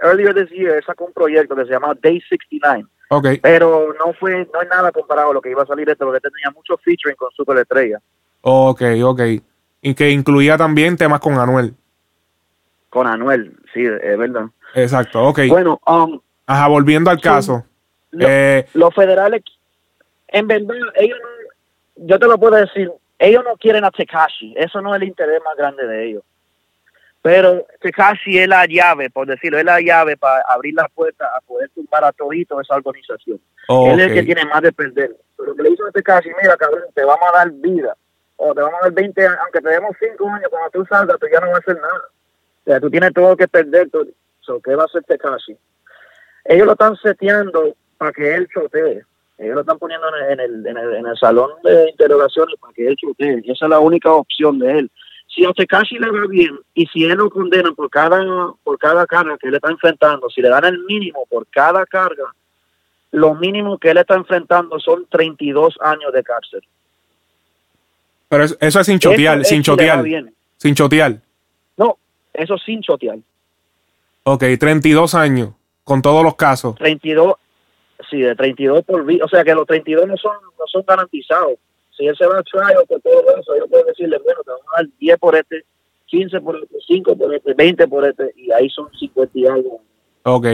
Speaker 3: earlier this year, él sacó un proyecto que se llamaba Day 69.
Speaker 2: Ok,
Speaker 3: Pero no fue, no es nada comparado a lo que iba a salir esto, porque tenía mucho featuring con Superestrella,
Speaker 2: ok, ok. Y que incluía también temas con Anuel.
Speaker 3: con Anuel, sí, es verdad.
Speaker 2: Exacto, ok.
Speaker 3: Bueno, um,
Speaker 2: Ajá, volviendo al
Speaker 3: sí.
Speaker 2: caso.
Speaker 3: Lo-
Speaker 2: Eh,
Speaker 3: los federales, en verdad, ellos no, yo te lo puedo decir, ellos no quieren a Tekashi, eso no es el interés más grande de ellos. Pero Tekashi es la llave, por decirlo, es la llave para abrir la puerta a poder tumbar a todito esa organización. Él es el que tiene más de perder. Pero lo que le hizo a Tekashi, mira, cabrón, te vamos a dar vida, o te vamos a dar 20 años, aunque te demos 5 años, cuando tú salgas, tú ya no vas a hacer nada. O sea, tú tienes todo que perder. todo. So, ¿Qué va a hacer Tekashi? Ellos lo están seteando para que él chotee. Ellos lo están poniendo en el, en el, en el, en el salón de interrogaciones para que él chotee. Esa es la única opción de él. si a Tekashi le va bien y si él lo condena por cada, por cada carga que él está enfrentando, si le dan el mínimo por cada carga, lo mínimo que él está enfrentando son 32 años de cárcel.
Speaker 2: Pero eso, eso es sin chotear, sin
Speaker 3: es
Speaker 2: chotear. Sin chotear.
Speaker 3: No, eso sin chotear.
Speaker 2: Ok, 32 años, con todos los casos.
Speaker 3: 32, sí, de 32 por vida. O sea que los 32 no son, no son garantizados. Si él se va a trial por todo eso, yo puedo decirle, bueno, te vamos a dar 10 por este, 15 por este, 5 por este, 20 por este, y ahí son 50 y algo.
Speaker 2: Ok.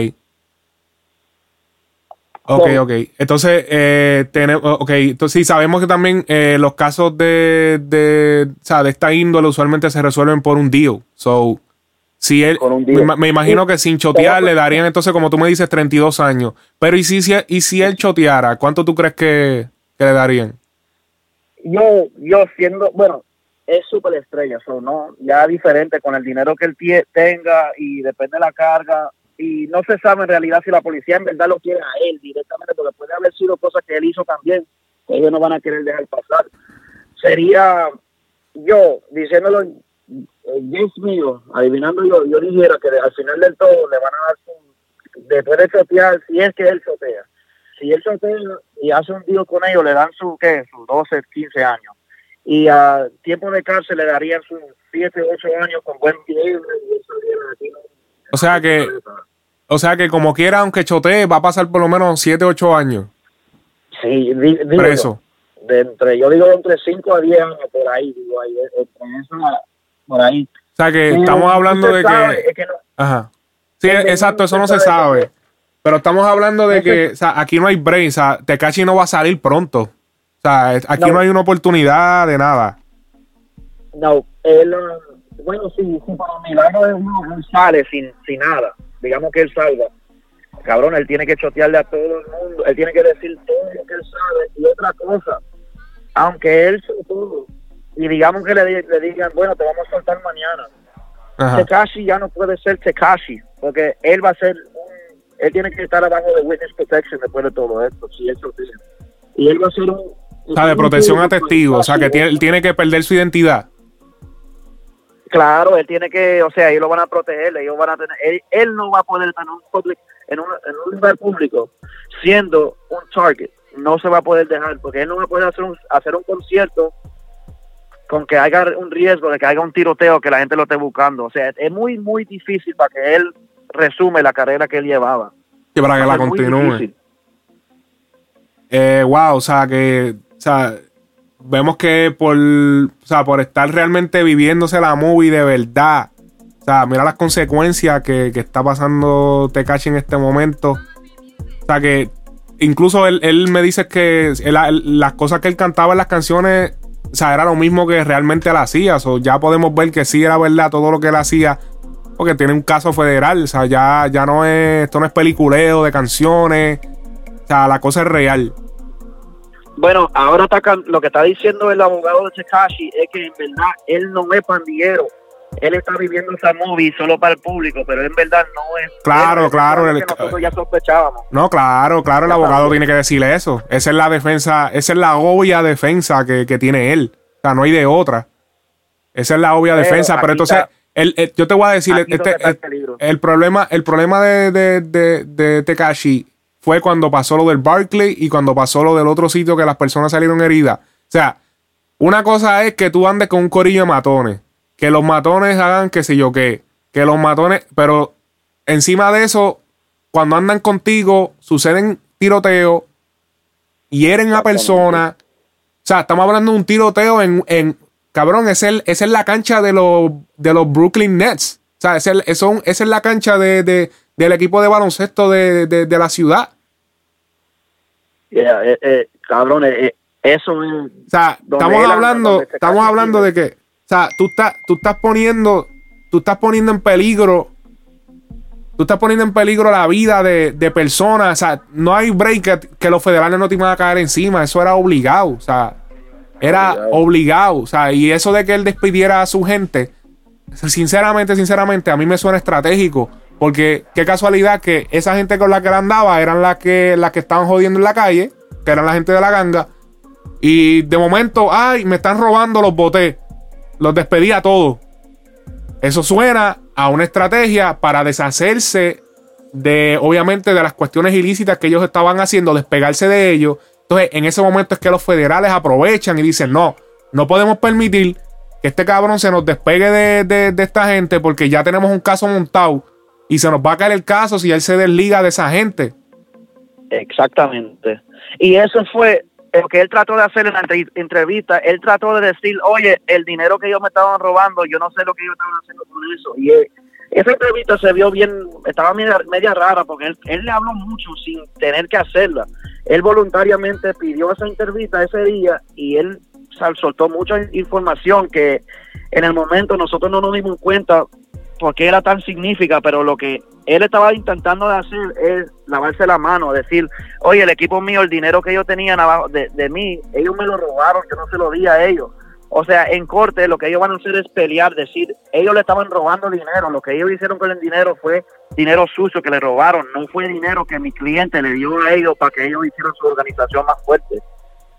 Speaker 2: Ok, ok. Entonces, eh, tenemos, ok, entonces sí, sabemos que también eh, los casos de, de, o sea, de esta índole usualmente se resuelven por un deal. So, si él, me, imagino que sin chotear le darían entonces, como tú me dices, 32 años. Pero ¿y si, si, y si él choteara? ¿Cuánto tú crees que, que le darían?
Speaker 3: Yo, yo siendo, bueno, es súper estrella, so, ¿no? Ya diferente con el dinero que él tie- tenga y depende de la carga. Y no se sabe en realidad si la policía en verdad lo quiere a él directamente, porque puede haber sido cosas que él hizo también, que ellos no van a querer dejar pasar. Sería yo diciéndolo, eh, Dios mío, adivinando yo, yo dijera que al final del todo le van a dar su, después de chotear, si es que él chotea, si él chotea y hace un deal con ellos, le dan su, ¿qué? Sus 12, 15 años. Y a tiempo de cárcel le darían sus 7, 8 años con buen eso ¿no?
Speaker 2: O sea que, o sea que como quiera, aunque chotee, va a pasar por lo menos 7, 8 años
Speaker 3: Sí, di- digo
Speaker 2: preso.
Speaker 3: yo, de entre, yo digo entre 5 a 10 años por ahí, digo ahí, entre esa, por ahí.
Speaker 2: O sea que
Speaker 3: Pero
Speaker 2: estamos hablando de
Speaker 3: sabe,
Speaker 2: que...
Speaker 3: es que no-
Speaker 2: Ajá. Sí,
Speaker 3: Es
Speaker 2: exacto, eso no se
Speaker 3: sabe
Speaker 2: Pero estamos hablando de que, o sea, aquí no hay brain, o sea, Tekashi no va a salir pronto. O sea, es- aquí no,
Speaker 3: No.
Speaker 2: hay una oportunidad de nada.
Speaker 3: No, él, bueno, sí, sí, para milagro de uno, él sale sin, sin nada. Digamos que él salga. Cabrón, él tiene que chotearle a todo el mundo. Él tiene que decir todo lo que él sabe. Y otra cosa, aunque él todo, y digamos que le, di- le digan, bueno, te vamos a soltar mañana.
Speaker 2: Ajá.
Speaker 3: Tekashi ya no puede ser Tekashi, porque él va a ser un, él tiene que estar abajo de witness protection después de todo esto, si él chotea. Y él va a ser un...
Speaker 2: O sea, de protección a testigos. O sea, que tiene, él tiene que perder su identidad.
Speaker 3: Claro, él tiene que, o sea, ellos lo van a proteger, ellos van a tener, él, él no va a poder estar en un, public, en, un, en un lugar público siendo un target, no se va a poder dejar, porque él no va a poder hacer un, hacer un concierto con que haya un riesgo de que haya un tiroteo, que la gente lo esté buscando, o sea, es muy, muy difícil para que él resume la carrera que él llevaba.
Speaker 2: Que para que la continúe. Eh, wow, o sea, que, o sea, vemos que por, o sea, por estar realmente viviéndose la movie de verdad, o sea, mira las consecuencias que, que está pasando Tekashi en este momento. O sea, que incluso él, él me dice que él- él- las cosas que él cantaba en las canciones, o sea, era lo mismo que realmente él hacía. Ya podemos ver que sí era verdad todo lo que él hacía. Porque tiene un caso federal. O sea, ya, ya no es. Esto no es peliculeo de canciones. O sea, la cosa es real.
Speaker 3: Bueno, ahora está lo que está diciendo el abogado de Tekashi es que en verdad él no es pandillero. Él está viviendo esa movie solo para el público, pero en verdad no es.
Speaker 2: Claro, claro, el-
Speaker 3: que nosotros ya sospechábamos.
Speaker 2: No, claro, claro, el
Speaker 3: Ya
Speaker 2: abogado tiene que decirle eso. Esa es la defensa, esa es la obvia defensa que, que tiene él. O sea, no hay de otra. Esa es la obvia
Speaker 3: Pero
Speaker 2: defensa. Pero entonces,
Speaker 3: está-
Speaker 2: el- el- yo te voy a decir, este,
Speaker 3: el
Speaker 2: problema, el problema de, de, de, de Tekashi fue cuando pasó lo del Barclay y cuando pasó lo del otro sitio que las personas salieron heridas. O sea, una cosa es que tú andes con un corillo de matones. Que los matones hagan qué sé yo qué. Que los matones. Pero encima de eso, cuando andan contigo, suceden tiroteos, hieren a personas. O sea, estamos hablando de un tiroteo en. en cabrón, es el, esa es la cancha de los, de los Brooklyn Nets. O sea, es el- es esa es la cancha de, de- del equipo de baloncesto de, de- la ciudad.
Speaker 3: Yeah, eh, eh, cabrón, eh, eso es.
Speaker 2: O sea, estamos hablando, estamos hablando de que, sea, tú estás, tú estás poniendo, tú estás poniendo en peligro, tú estás poniendo en peligro la vida de, de personas. O sea, no hay break que, que los federales no te iban a caer encima. Eso era obligado. O sea, era
Speaker 3: Obligado.
Speaker 2: obligado. O sea, y eso de que él despidiera a su gente, sinceramente, sinceramente, a mí me suena estratégico. Porque qué casualidad que esa gente con la que él andaba eran las que, las que estaban jodiendo en la calle, que eran la gente de la ganga. Y de momento, ay, me están robando los botés. Los despedía a todos. Eso suena a una estrategia para deshacerse de, obviamente, de las cuestiones ilícitas que ellos estaban haciendo, despegarse de ellos. Entonces, en ese momento es que los federales aprovechan y dicen, no, no podemos permitir que este cabrón se nos despegue de, esta gente porque ya tenemos un caso montado y se nos va a caer el caso si él se desliga de esa gente.
Speaker 3: Exactamente. Y eso fue lo que él trató de hacer en la entrevista. Él trató de decir, oye, el dinero que ellos me estaban robando, yo no sé lo que ellos estaban haciendo con eso. Y esa entrevista se vio bien, estaba media, rara porque él, él, le habló mucho sin tener que hacerla. Él voluntariamente pidió esa entrevista ese día y él soltó mucha información que en el momento nosotros no nos dimos cuenta porque era tan significa, pero lo que él estaba intentando de hacer es lavarse la mano, decir, oye, el equipo mío, el dinero que ellos tenían abajo de, de mí, ellos me lo robaron, yo no se lo di a ellos. O sea, en corte lo que ellos van a hacer es pelear, decir, ellos le estaban robando dinero, lo que ellos hicieron con el dinero fue dinero sucio que le robaron, no fue dinero que mi cliente le dio a ellos para que ellos hicieran su organización más fuerte.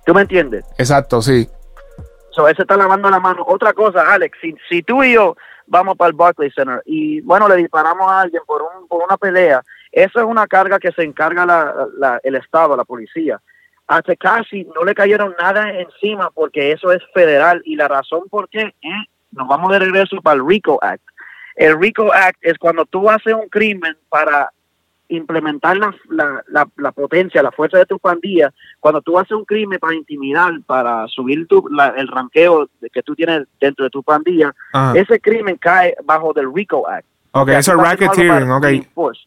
Speaker 3: ¿Tú me entiendes?
Speaker 2: Exacto, sí.
Speaker 3: So, ese está lavando la mano. Otra cosa, Alex, si, si tú y yo vamos para el Barclays Center y, bueno, le disparamos a alguien por, un, por una pelea, eso es una carga que se encarga la, el Estado, la policía. A casi no le cayeron nada encima porque eso es federal y la razón por qué eh, nos vamos de regreso para el RICO Act. El RICO Act es cuando tú haces un crimen para implementar la, la, la, potencia, la fuerza de tu pandilla, cuando tú haces un crimen para intimidar, para subir tu, el ranqueo que tú tienes dentro de tu pandilla, ese crimen cae bajo del RICO Act.
Speaker 2: Ok, eso es racketeering, ok.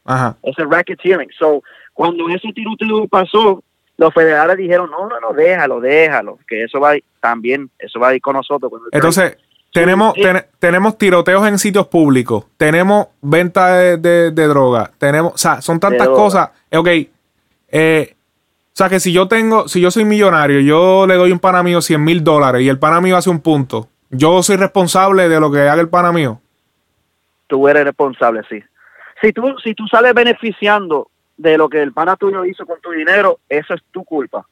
Speaker 2: Ajá.
Speaker 3: Es racketeering. So, cuando ese tiroteo pasó, los federales dijeron, no, no, no, déjalo, déjalo, que eso va también, eso va a ir con nosotros.
Speaker 2: Entonces, tenemos, tenemos tiroteos en sitios públicos, tenemos venta de, droga, tenemos, o sea, son tantas cosas. Ok, eh, o sea que si yo tengo, si yo soy millonario, yo le doy un pana mío 100 mil dólares y el pana mío hace un punto, yo soy responsable de lo que haga el pana mío.
Speaker 3: Tú eres responsable, sí. Si tú, si tú sales beneficiando de lo que el pana tuyo hizo con tu dinero, eso es tu culpa.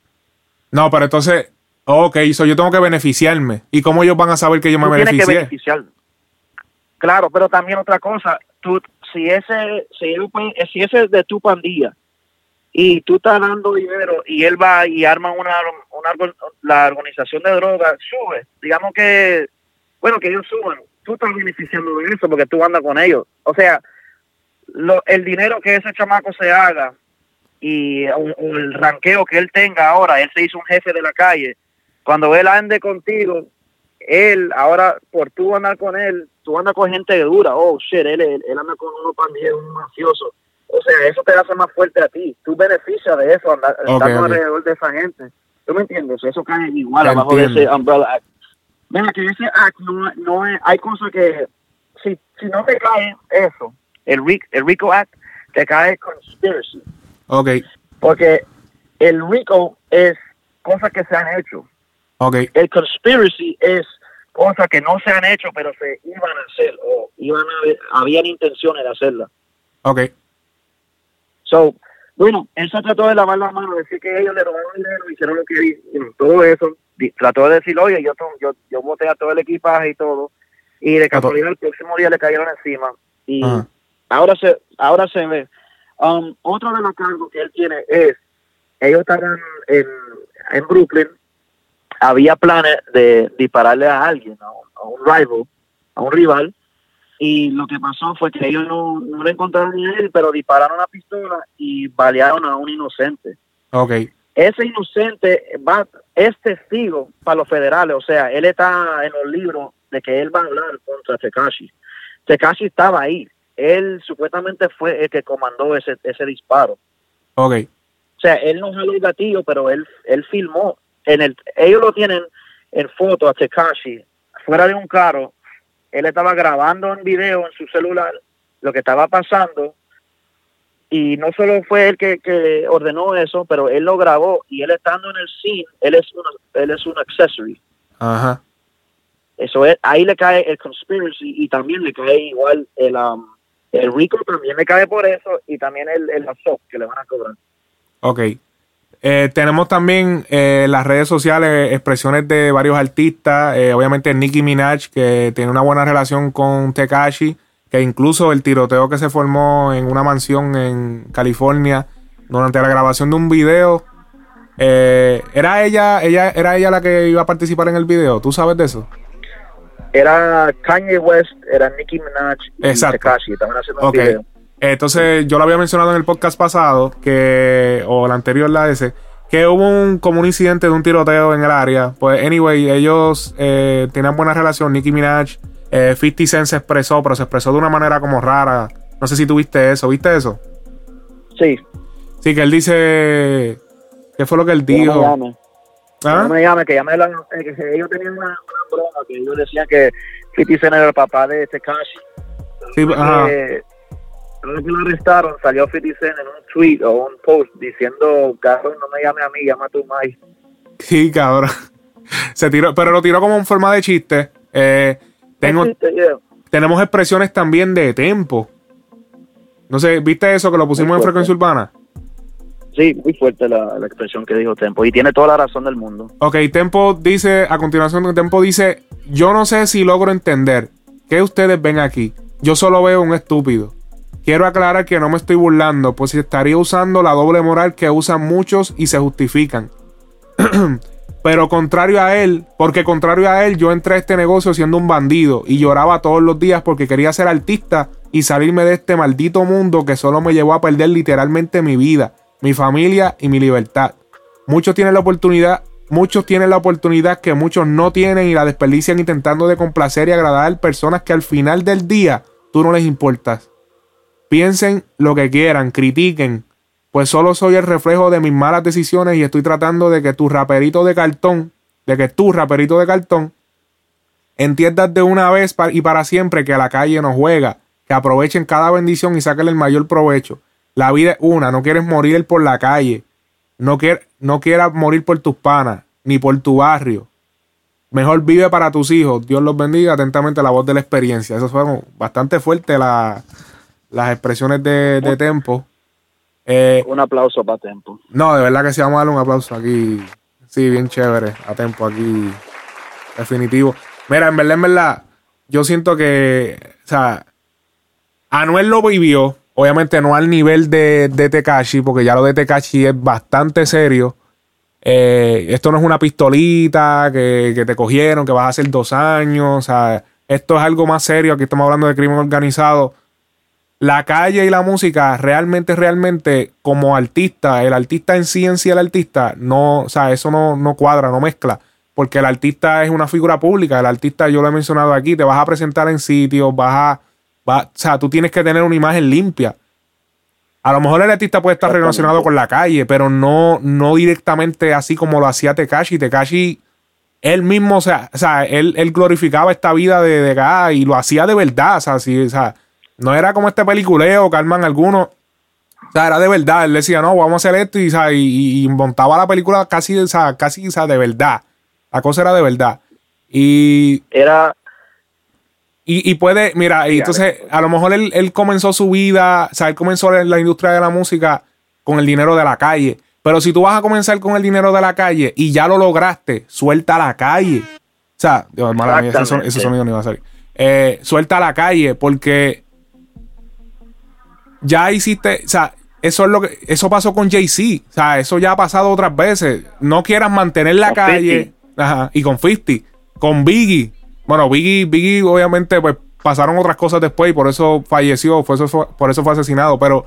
Speaker 2: No, pero entonces, Ok, so yo tengo que beneficiarme. ¿Y cómo ellos van a saber que yo me beneficié? Que beneficiar.
Speaker 3: Claro, pero también otra cosa, tú, si ese, si, si ese es de tu pandilla y tú estás dando dinero y él va y arma una, una la organización de drogas, sube, digamos que, bueno, que ellos suban, tú estás beneficiando de eso porque tú andas con ellos. O sea, lo, el dinero que ese chamaco se haga y el ranqueo que él tenga ahora, él se hizo un jefe de la calle, cuando él ande contigo, él, ahora, por tú andar con él, tú andas con gente dura, oh, shit, él, él, anda con unos pandilleros, un mafioso. O sea, eso te hace más fuerte a ti. Tú beneficias de eso, andar, alrededor de esa gente. ¿Tú me entiendes? Eso cae igual abajo de ese Umbrella Act. Venga, que ese act no, no es, hay cosas que, si, si no te cae eso, el, el RICO Act, te cae conspiracy.
Speaker 2: Ok.
Speaker 3: Porque el RICO es cosas que se han hecho.
Speaker 2: Okay.
Speaker 3: El conspiracy es cosas que no se han hecho, pero se iban a hacer o iban a, habían intenciones de hacerla.
Speaker 2: Ok.
Speaker 3: So, bueno, él se trató de lavar las manos, decir que ellos le robaron dinero, hicieron lo que todo eso. Trató de decir, oye, yo, yo, yo boté a todo el equipaje y todo. Y de casualidad el próximo día le cayeron encima. Y ahora se ahora se ve. Um, otro de los cargos que él tiene es, ellos estaban en, en Brooklyn había planes de dispararle a alguien, a un, rival, a un rival, y lo que pasó fue que ellos no, no le encontraron ni a él, pero dispararon la pistola y balearon a un inocente.
Speaker 2: Ok.
Speaker 3: Ese inocente va, es testigo para los federales, o sea, él está en los libros de que él va a hablar contra Tekashi. Tekashi estaba ahí, él supuestamente fue el que comandó ese, ese disparo.
Speaker 2: Ok.
Speaker 3: O sea, él no jaló el gatillo, pero él, él filmó en el, ellos lo tienen en foto a Tekashi fuera de un carro. Él estaba grabando en video en su celular lo que estaba pasando y no solo fue él que, ordenó eso, pero él lo grabó y él estando en el scene, él es un, él es un accessory.
Speaker 2: Ajá.
Speaker 3: Eso es, ahí le cae el conspiracy y también le cae igual el, um, el RICO también le cae por eso y también el, el assault que le van a cobrar.
Speaker 2: Ok. Eh, tenemos también eh, las redes sociales expresiones de varios artistas. Eh, obviamente Nicki Minaj, que tiene una buena relación con Tekashi, que incluso el tiroteo que se formó en una mansión en California durante la grabación de un video. ¿Era ella, ella, era ella la que iba a participar en el video? ¿Tú sabes de eso?
Speaker 3: Era Kanye West, era Nicki Minaj y Tekashi. Estaban haciendo un video.
Speaker 2: Entonces, yo lo había mencionado en el podcast pasado, que, o el anterior, la ese, que hubo un, como un incidente de un tiroteo en el área. Pues, anyway, ellos eh, tenían buena relación. Nicki Minaj, eh, 50 Cent se expresó, pero se expresó de una manera como rara. No sé si tuviste eso, ¿viste eso?
Speaker 3: Sí.
Speaker 2: Sí, que él dice. ¿Qué fue lo que él dijo?
Speaker 3: No me llame. ¿Ah? No me llame, que, llame la, eh, que ellos tenían una, broma, que ellos decían que 50 Cent era el papá de Tekashi. Sí, ajá que lo arrestaron, salió 50 en un tweet o un post diciendo, cabrón, no me llame a mí, llama a tu mai.
Speaker 2: Sí, cabrón. Se tiró, pero lo tiró como en forma de chiste. Eh, tengo, Tenemos expresiones también de tempo. No sé, ¿viste eso que lo pusimos en frecuencia urbana?
Speaker 3: Sí, muy fuerte la, la, expresión que dijo Tempo y tiene toda la razón del mundo.
Speaker 2: Ok, Tempo dice, a continuación, Tempo dice, yo no sé si logro entender que ustedes ven aquí. Yo solo veo un estúpido. Quiero aclarar que no me estoy burlando, pues estaría usando la doble moral que usan muchos y se justifican. Pero contrario a él, porque contrario a él, yo entré a este negocio siendo un bandido y lloraba todos los días porque quería ser artista y salirme de este maldito mundo que solo me llevó a perder literalmente mi vida, mi familia y mi libertad. Muchos tienen la oportunidad, muchos tienen la oportunidad que muchos no tienen y la desperdician intentando de complacer y agradar a personas que al final del día tú no les importas. Piensen lo que quieran, critiquen, pues solo soy el reflejo de mis malas decisiones y estoy tratando de que tu raperito de cartón, de que tu raperito de cartón, entiendas de una vez y para siempre que la calle no juega, que aprovechen cada bendición y saquen el mayor provecho. La vida es una, no quieres morir por la calle, no, no quieras morir por tus panas, ni por tu barrio. Mejor vive para tus hijos. Dios los bendiga. Atentamente la voz de la experiencia. Eso fue bastante fuerte la, las expresiones de, Tempo.
Speaker 3: Eh, un aplauso para Tempo.
Speaker 2: No, de verdad que sí, vamos a darle un aplauso aquí. Sí, bien chévere a Tempo aquí. Definitivo. Mira, en verdad, en verdad, yo siento que, o sea, Anuel lo vivió. Obviamente no al nivel de, de Tekashi, porque ya lo de Tekashi es bastante serio. Eh, esto no es una pistolita que, que, te cogieron, que vas a hacer dos años. O sea, esto es algo más serio. Aquí estamos hablando de crimen organizado la calle y la música realmente, realmente, como artista, el artista en sí, en sí, el artista, no, o sea, eso no, no cuadra, no mezcla. Porque el artista es una figura pública. El artista, yo lo he mencionado aquí, te vas a presentar en sitios, vas a. o sea, tú tienes que tener una imagen limpia. A lo mejor el artista puede estar relacionado con la calle, pero no, no directamente así como lo hacía Tekashi. Tekashi, él mismo, o sea, o sea él, él glorificaba esta vida de, de acá y lo hacía de verdad. O sea, sí, o sea no era como este peliculeo que arman algunos. O sea, era de verdad. Él decía, no, vamos a hacer esto y, montaba la película casi, o sea, casi o de verdad. La cosa era de verdad. Y.
Speaker 3: Era.
Speaker 2: Y, puede, mira, y entonces a lo mejor él, comenzó su vida, o sea, él comenzó en la industria de la música con el dinero de la calle. Pero si tú vas a comenzar con el dinero de la calle y ya lo lograste, suelta la calle. O sea, Dios, hermano, ese, sonido no iba a salir. Eh, suelta la calle porque ya hiciste, o sea, eso es lo que, eso pasó con Jay-Z, o sea, eso ya ha pasado otras veces. No quieras mantener la calle, ajá, y con 50, con Biggie. Bueno, Biggie, Biggie obviamente pues pasaron otras cosas después y por eso falleció, por eso por eso fue asesinado, pero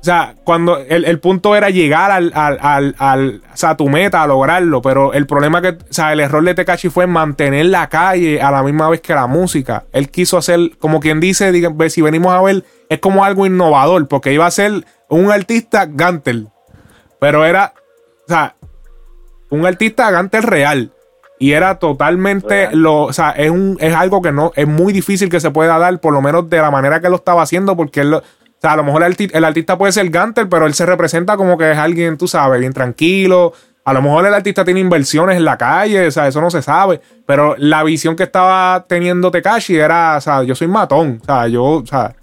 Speaker 2: o sea, cuando el, punto era llegar al, al, al, o sea, a tu meta, a lograrlo, pero el problema que, o sea, el error de Tekashi fue mantener la calle a la misma vez que la música. Él quiso hacer, como quien dice, si venimos a ver, es como algo innovador, porque iba a ser un artista Gantel, pero era, o sea, un artista Gantel real. Y era totalmente lo, o sea, es un, es algo que no, es muy difícil que se pueda dar, por lo menos de la manera que lo estaba haciendo, porque él o sea, a lo mejor el, artista puede ser Gantel, pero él se representa como que es alguien, tú sabes, bien tranquilo. A lo mejor el artista tiene inversiones en la calle, o sea, eso no se sabe. Pero la visión que estaba teniendo Tekashi era, o sea, yo soy matón. O sea, yo, o sea,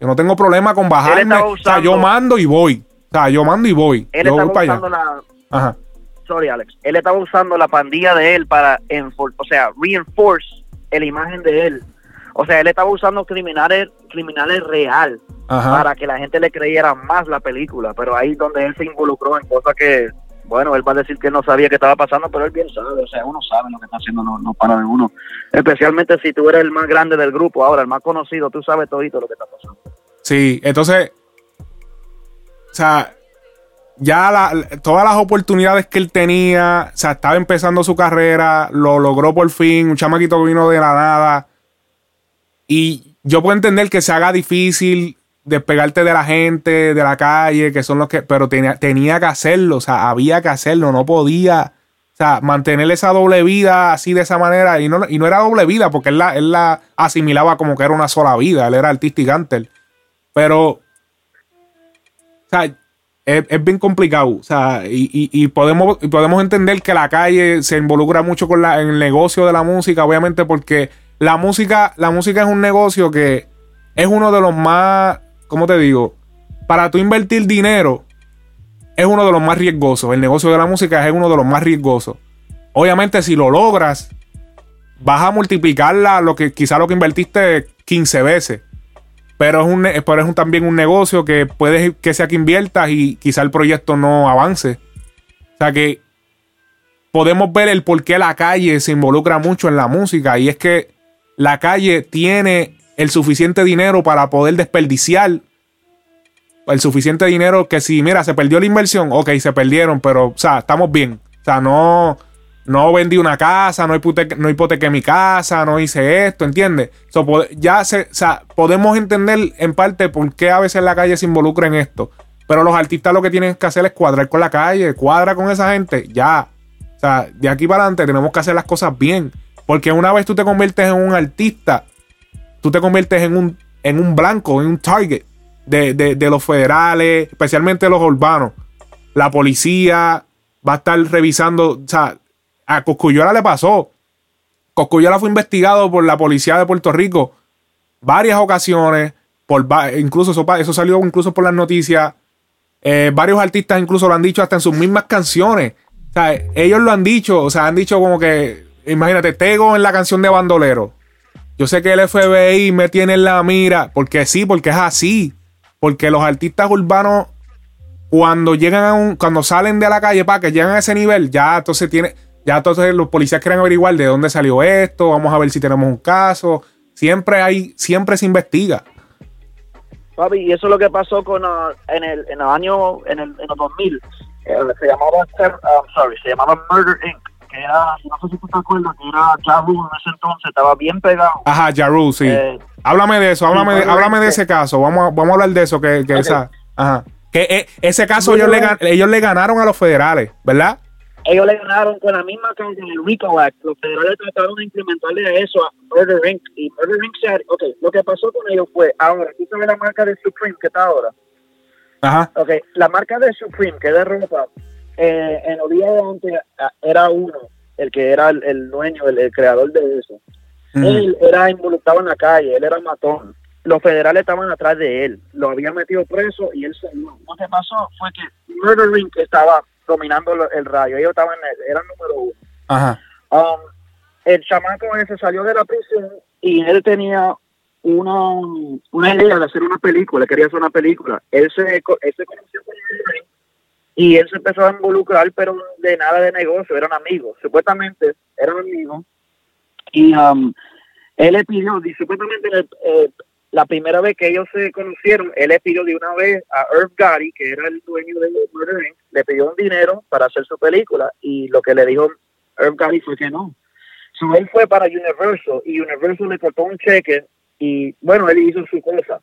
Speaker 2: yo no tengo problema con bajarme. O sea, yo mando y voy. O sea, yo mando y voy.
Speaker 3: Él
Speaker 2: yo voy para allá.
Speaker 3: la...
Speaker 2: Ajá.
Speaker 3: Sorry, Alex. Él estaba usando la pandilla de él para, enfor- o sea, reinforce la imagen de él. O sea, él estaba usando criminales, criminales real
Speaker 2: Ajá.
Speaker 3: para que la gente le creyera más la película. Pero ahí es donde él se involucró en cosas que, bueno, él va a decir que no sabía que estaba pasando, pero él bien sabe. O sea, uno sabe lo que está haciendo, no, no para de uno. Especialmente si tú eres el más grande del grupo ahora, el más conocido, tú sabes todito lo que está pasando.
Speaker 2: Sí, entonces, o sea, ya la- todas las oportunidades que él tenía, o sea, estaba empezando su carrera, lo logró por fin, un chamaquito vino de la nada. Y yo puedo entender que se haga difícil despegarte de la gente, de la calle, que son los que, pero tenía, tenía que hacerlo, o sea, había que hacerlo, no podía, o sea, mantener esa doble vida así de esa manera, y no, y no era doble vida, porque él la, él la asimilaba como que era una sola vida, él era artista y gánter. Pero, o sea, es, es bien complicado. O sea, y, y- y podemos, podemos entender que la calle se involucra mucho con la, en el negocio de la música, obviamente, porque la música, la música es un negocio que es uno de los más, ¿cómo te digo? Para tú invertir dinero, es uno de los más riesgosos. El negocio de la música es uno de los más riesgosos. Obviamente, si lo logras, vas a multiplicarla lo que quizá lo que invertiste 15 veces. Pero es, un, pero es un- también un negocio que puede que sea que inviertas y quizá el proyecto no avance. O sea que podemos ver el por qué la calle se involucra mucho en la música. Y es que la calle tiene el suficiente dinero para poder desperdiciar. El suficiente dinero que si, mira, se perdió la inversión, ok, se perdieron, pero, o sea, estamos bien. O sea, no, no vendí una casa, no hipotequé, no hipotequé mi casa, no hice esto, ¿entiendes? Ya se, o sea, podemos entender en parte por qué a veces la calle se involucra en esto. Pero los artistas lo que tienen que hacer es cuadrar con la calle, cuadra con esa gente, ya. O sea, de aquí para adelante tenemos que hacer las cosas bien. Porque una vez tú te conviertes en un artista, tú te conviertes en un, en un blanco, en un target de, de- de los federales, especialmente los urbanos. La policía va a estar revisando, o sea, a Coscuyola le pasó. Coscuyola fue investigado por la policía de Puerto Rico varias ocasiones, por incluso eso salió incluso por las noticias. Eh, varios artistas incluso lo han dicho hasta en sus mismas canciones. O sea, ellos lo han dicho, o sea, han dicho como que, imagínate, Tego en la canción de Bandolero. Yo sé que el FBI me tiene en la mira, porque sí, porque es así. Porque los artistas urbanos, cuando llegan a un, cuando salen de la calle para que llegan a ese nivel, ya entonces tiene, ya entonces los policías quieren averiguar de dónde salió esto, vamos a ver si tenemos un caso. Siempre hay, siempre se investiga.
Speaker 3: Papi, y eso es lo que pasó con ah, en el en el año en el en los 2000 eh, se llamaba um, sorry se llamaba Murder Inc que era no sé si tú te acuerdas que era Ja Rule en ese entonces estaba bien pegado
Speaker 2: Ajá, Jaru, sí.
Speaker 3: Eh,
Speaker 2: háblame de eso, háblame, de, háblame de ese caso. Vamos a, vamos a hablar de eso, que, que esa. Ajá. Que eh, ese caso ellos le, gan- ellos le ganaron a los federales, ¿verdad?
Speaker 3: ellos le ganaron con la misma en el RICO Act los federales trataron de implementarle a eso a Murder Inc y Murder Inc se ok lo que pasó con ellos fue ahora tú sabes la marca de Supreme que está ahora
Speaker 2: Ajá.
Speaker 3: Ok, la marca de Supreme, que es de ropa, eh, en de antes ah, era uno, el que era el, el dueño, el, el creador de eso. Él era involucrado en la calle, él era matón. Los federales estaban atrás de él, lo habían metido preso y él salió. Lo que pasó fue que Murder Inc. estaba dominando el rayo, ellos estaban, eran número uno.
Speaker 2: Ajá.
Speaker 3: Um, el chamaco ese salió de la prisión y él tenía una, una idea de hacer una película, quería hacer una película. Él se, él se conoció con él y él se empezó a involucrar, pero de nada de negocio, eran amigos, supuestamente eran amigos. Y um, él le pidió, y supuestamente el- eh, la primera vez que ellos se conocieron, él le pidió de una vez a Irv Gotti, que era el dueño de Murder Inc., le pidió un dinero para hacer su película y lo que le dijo Irv Gotti fue que no. So, él fue para Universal y Universal le cortó un cheque y bueno, él hizo su cosa.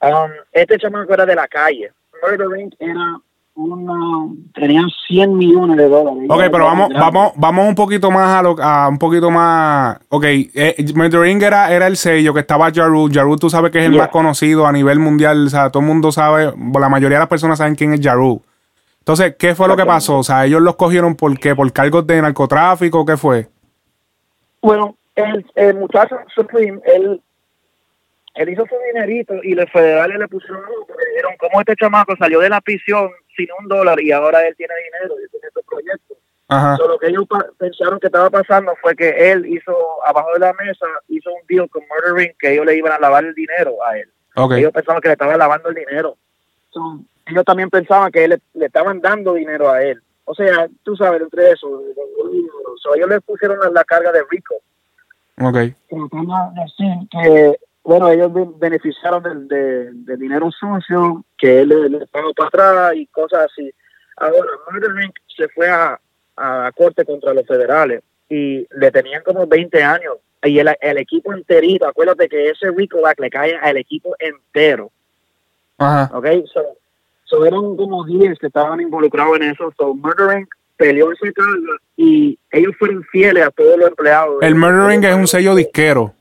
Speaker 3: Um, este chamaco era de la calle. Murder Inc. era una, tenía 100 millones de dólares.
Speaker 2: Ok, pero vamos, vamos, vamos un poquito más a lo, a un poquito más. Ok, eh, Inc. era, era el sello que estaba Jaru. Jaru, tú sabes que es el
Speaker 3: Yeah.
Speaker 2: más conocido a nivel mundial. O sea, todo el mundo sabe, la mayoría de las personas saben quién es Jaru. Entonces, ¿qué fue lo que pasó? O sea, ellos los cogieron por qué? ¿Por cargos de narcotráfico? ¿Qué fue?
Speaker 3: Bueno, el, el muchacho Supreme, él él hizo su dinerito y los federales le pusieron, le dijeron, ¿cómo este chamaco salió de la prisión sin un dólar y ahora él tiene dinero y tiene estos proyectos?
Speaker 2: Ajá.
Speaker 3: So, lo que ellos pensaron que estaba pasando fue que él hizo, abajo de la mesa, hizo un deal con Murder Inc. que ellos le iban a lavar el dinero a él.
Speaker 2: Ok.
Speaker 3: Ellos pensaban que le estaban lavando el dinero. So, ellos también pensaban que le, le estaban dando dinero a él. O sea, tú sabes, entre eso, so, ellos le pusieron la, la carga de Rico.
Speaker 2: Ok.
Speaker 3: De decir que, bueno, ellos be- beneficiaron del, de- dinero sucio, que él le, le pagó para atrás y cosas así. Ahora, Murder Inc. se fue a, a la corte contra los federales y le tenían como 20 años. Y el, el equipo enterito, acuérdate que ese Rico Act le cae al equipo entero.
Speaker 2: Ajá.
Speaker 3: ¿ok? So, so eran como 10 que estaban involucrados en eso. So Murder Inc. peleó esa carga y ellos fueron fieles a todos los empleados.
Speaker 2: El Murdering es un sello disquero.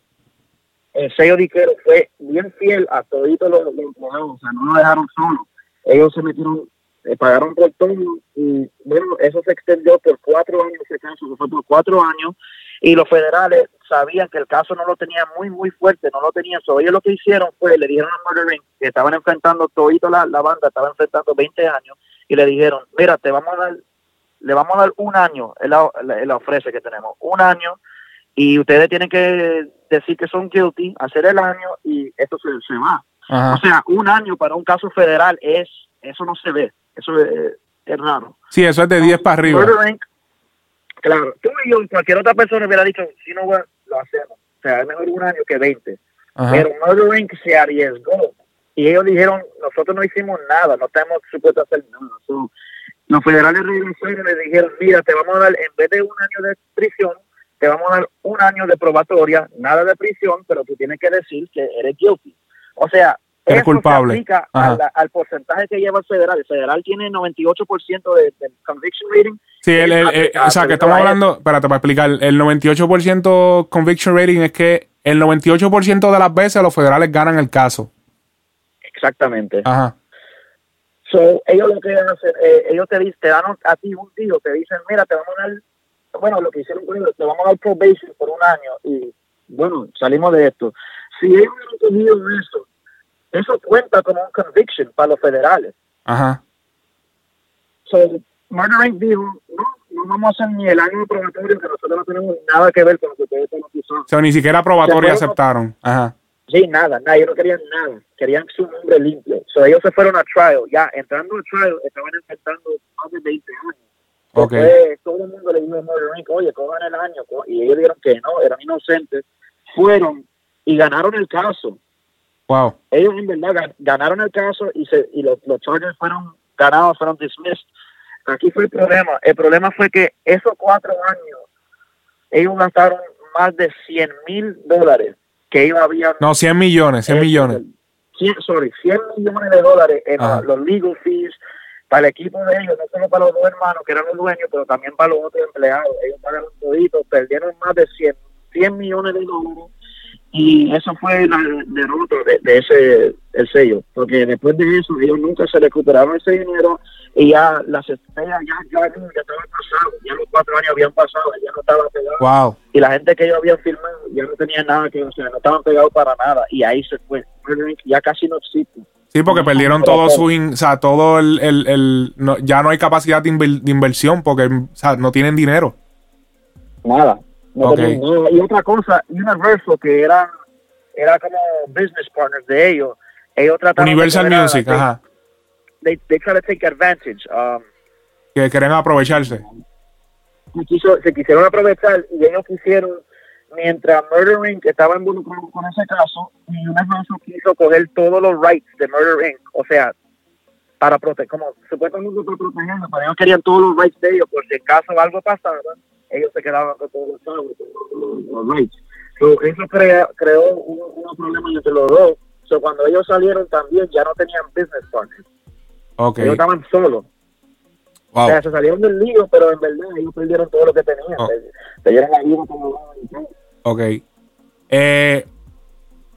Speaker 3: El sello disquero fue bien fiel a todos los, empleados, o sea, no lo dejaron solo. Ellos se metieron, eh, pagaron por todo y bueno, eso se extendió por cuatro años, ese caso fue por cuatro años y los federales sabían que el caso no lo tenía muy, muy fuerte, no lo tenían. So, ellos lo que hicieron fue, le dijeron a Murder que estaban enfrentando, todito la, la banda estaba enfrentando 20 años y le dijeron, mira, te vamos a dar, le vamos a dar un año, él la, él la ofrece que tenemos, un año y ustedes tienen que decir que son guilty, hacer el año y esto se, se va. O sea, un año para un caso federal es, eso no se ve, eso es, es raro.
Speaker 2: Sí, eso es de 10 para arriba.
Speaker 3: Claro, tú y yo, cualquier otra persona hubiera dicho, si no, bueno, lo hacemos. O sea, es mejor un año que 20.
Speaker 2: Ajá.
Speaker 3: Pero Murder Inc. se arriesgó. Y ellos dijeron, nosotros no hicimos nada, no estamos supuestos a hacer nada. So, los federales regresaron y le dijeron, mira, te vamos a dar, en vez de un año de prisión, te vamos a dar un año de probatoria, nada de prisión, pero tú tienes que decir que eres guilty. O sea,
Speaker 2: Eres
Speaker 3: eso se
Speaker 2: culpable.
Speaker 3: aplica
Speaker 2: Ajá.
Speaker 3: a la- al porcentaje que lleva el federal. El federal tiene 98% de, del conviction rating.
Speaker 2: Sí, el, el- el- o sea, que estamos hablando, espérate, para explicar, el 98% conviction rating es que el 98% de las veces los federales ganan el caso.
Speaker 3: Exactamente.
Speaker 2: Ajá.
Speaker 3: So, ellos lo que hacen, eh, ellos te dicen, te dan a ti un tío, te dicen, mira, te vamos a dar, bueno, lo que hicieron con ellos, te vamos a dar probation por un año y, bueno, salimos de esto. Si ellos hubieran cogido eso, eso cuenta como un conviction para los federales.
Speaker 2: Ajá.
Speaker 3: So, Murder dijo, no, no vamos a hacer ni el año probatorio, que nosotros no tenemos nada que ver con lo que ustedes están.
Speaker 2: O sea, ni siquiera
Speaker 3: fueron-
Speaker 2: aceptaron. Ajá.
Speaker 3: Sí, nada, nada, ellos no querían nada, querían su nombre limpio. So, ellos se fueron a trial, ya entrando a trial, estaban enfrentando más de 20 años.
Speaker 2: Ok.
Speaker 3: Después, todo el mundo le dijo a Murder oye, cojan el año, co-", y ellos dijeron que no, eran inocentes. Fueron y ganaron el caso.
Speaker 2: Wow.
Speaker 3: Ellos en verdad gan- ganaron el caso y, se, y los, los charges fueron ganados, fueron dismissed. Aquí fue el problema. El problema fue que esos cuatro años, ellos gastaron más de 100 mil dólares que ellos habían
Speaker 2: No, 100 millones, 100
Speaker 3: eh,
Speaker 2: millones.
Speaker 3: 100, sorry, 100 millones de dólares en
Speaker 2: Ajá.
Speaker 3: los legal fees para el equipo de ellos, no solo para los dos hermanos que eran los dueños, pero también para los otros empleados. Ellos pagaron toditos, perdieron más de 100, 100 millones de dólares y eso fue la derrota de, de ese el sello, porque después de eso ellos nunca se recuperaron ese dinero y ya las estrellas ya, ya, ya estaban pasadas, ya los cuatro años habían pasado, ya no estaban pegados
Speaker 2: Wow.
Speaker 3: y la gente que ellos habían filmado ya no tenía nada que, o sea, no estaban pegados para nada y ahí se fue. Ya casi no existe.
Speaker 2: Sí, porque perdieron todo su, in- o sea, todo el, el, el- no- ya no hay capacidad de, inver- de inversión porque, o sea, no tienen dinero.
Speaker 3: Nada. No. Y otra cosa, Universal, que era, era como business partners de ellos, ellos trataron
Speaker 2: Universal
Speaker 3: de
Speaker 2: Music, ajá.
Speaker 3: They, they try to take advantage. Um,
Speaker 2: Que quieren aprovecharse.
Speaker 3: se, quiso- se quisieron aprovechar y ellos quisieron, mientras Murder Inc. estaba involucrado con ese caso, y Universal quiso coger todos los rights de Murder Inc. O sea, para proteger, como supuestamente para protegerlo, pero ellos querían todos los rights de ellos, por si en caso algo pasara, ellos se quedaban con todos los chavos, los. So, eso crea- creó un, un problema entre los dos. So, cuando ellos salieron también ya no tenían business partners.
Speaker 2: Ok.
Speaker 3: Ellos estaban solos. O
Speaker 2: Wow.
Speaker 3: sea, se salieron del lío, pero en verdad ellos perdieron todo lo que tenían.
Speaker 2: Oh.
Speaker 3: Se- Perdieron la vida como.
Speaker 2: Ok. Eh,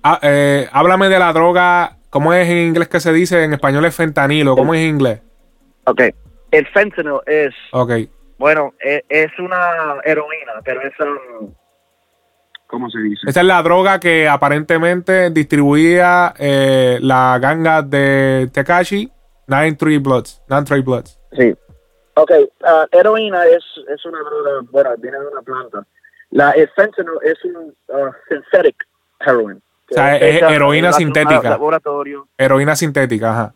Speaker 2: ah, eh, háblame de la droga. ¿Cómo es en inglés que se dice? En español es fentanilo. ¿Cómo es en inglés?
Speaker 3: Ok. El fentanyl es,
Speaker 2: Ok.
Speaker 3: Bueno, e- es, una heroína, pero es, um, ¿cómo se dice?
Speaker 2: Esa es la droga que aparentemente distribuía eh, la ganga de Tekashi, Nine Three Bloods. Nine Three Bloods.
Speaker 3: Sí. Ok, ah, heroína es, es una droga, bueno, viene de una planta. La, el fentanyl es un uh, synthetic heroin.
Speaker 2: O sea, es heroína sintética.
Speaker 3: Laboratorio.
Speaker 2: Heroína sintética, ajá.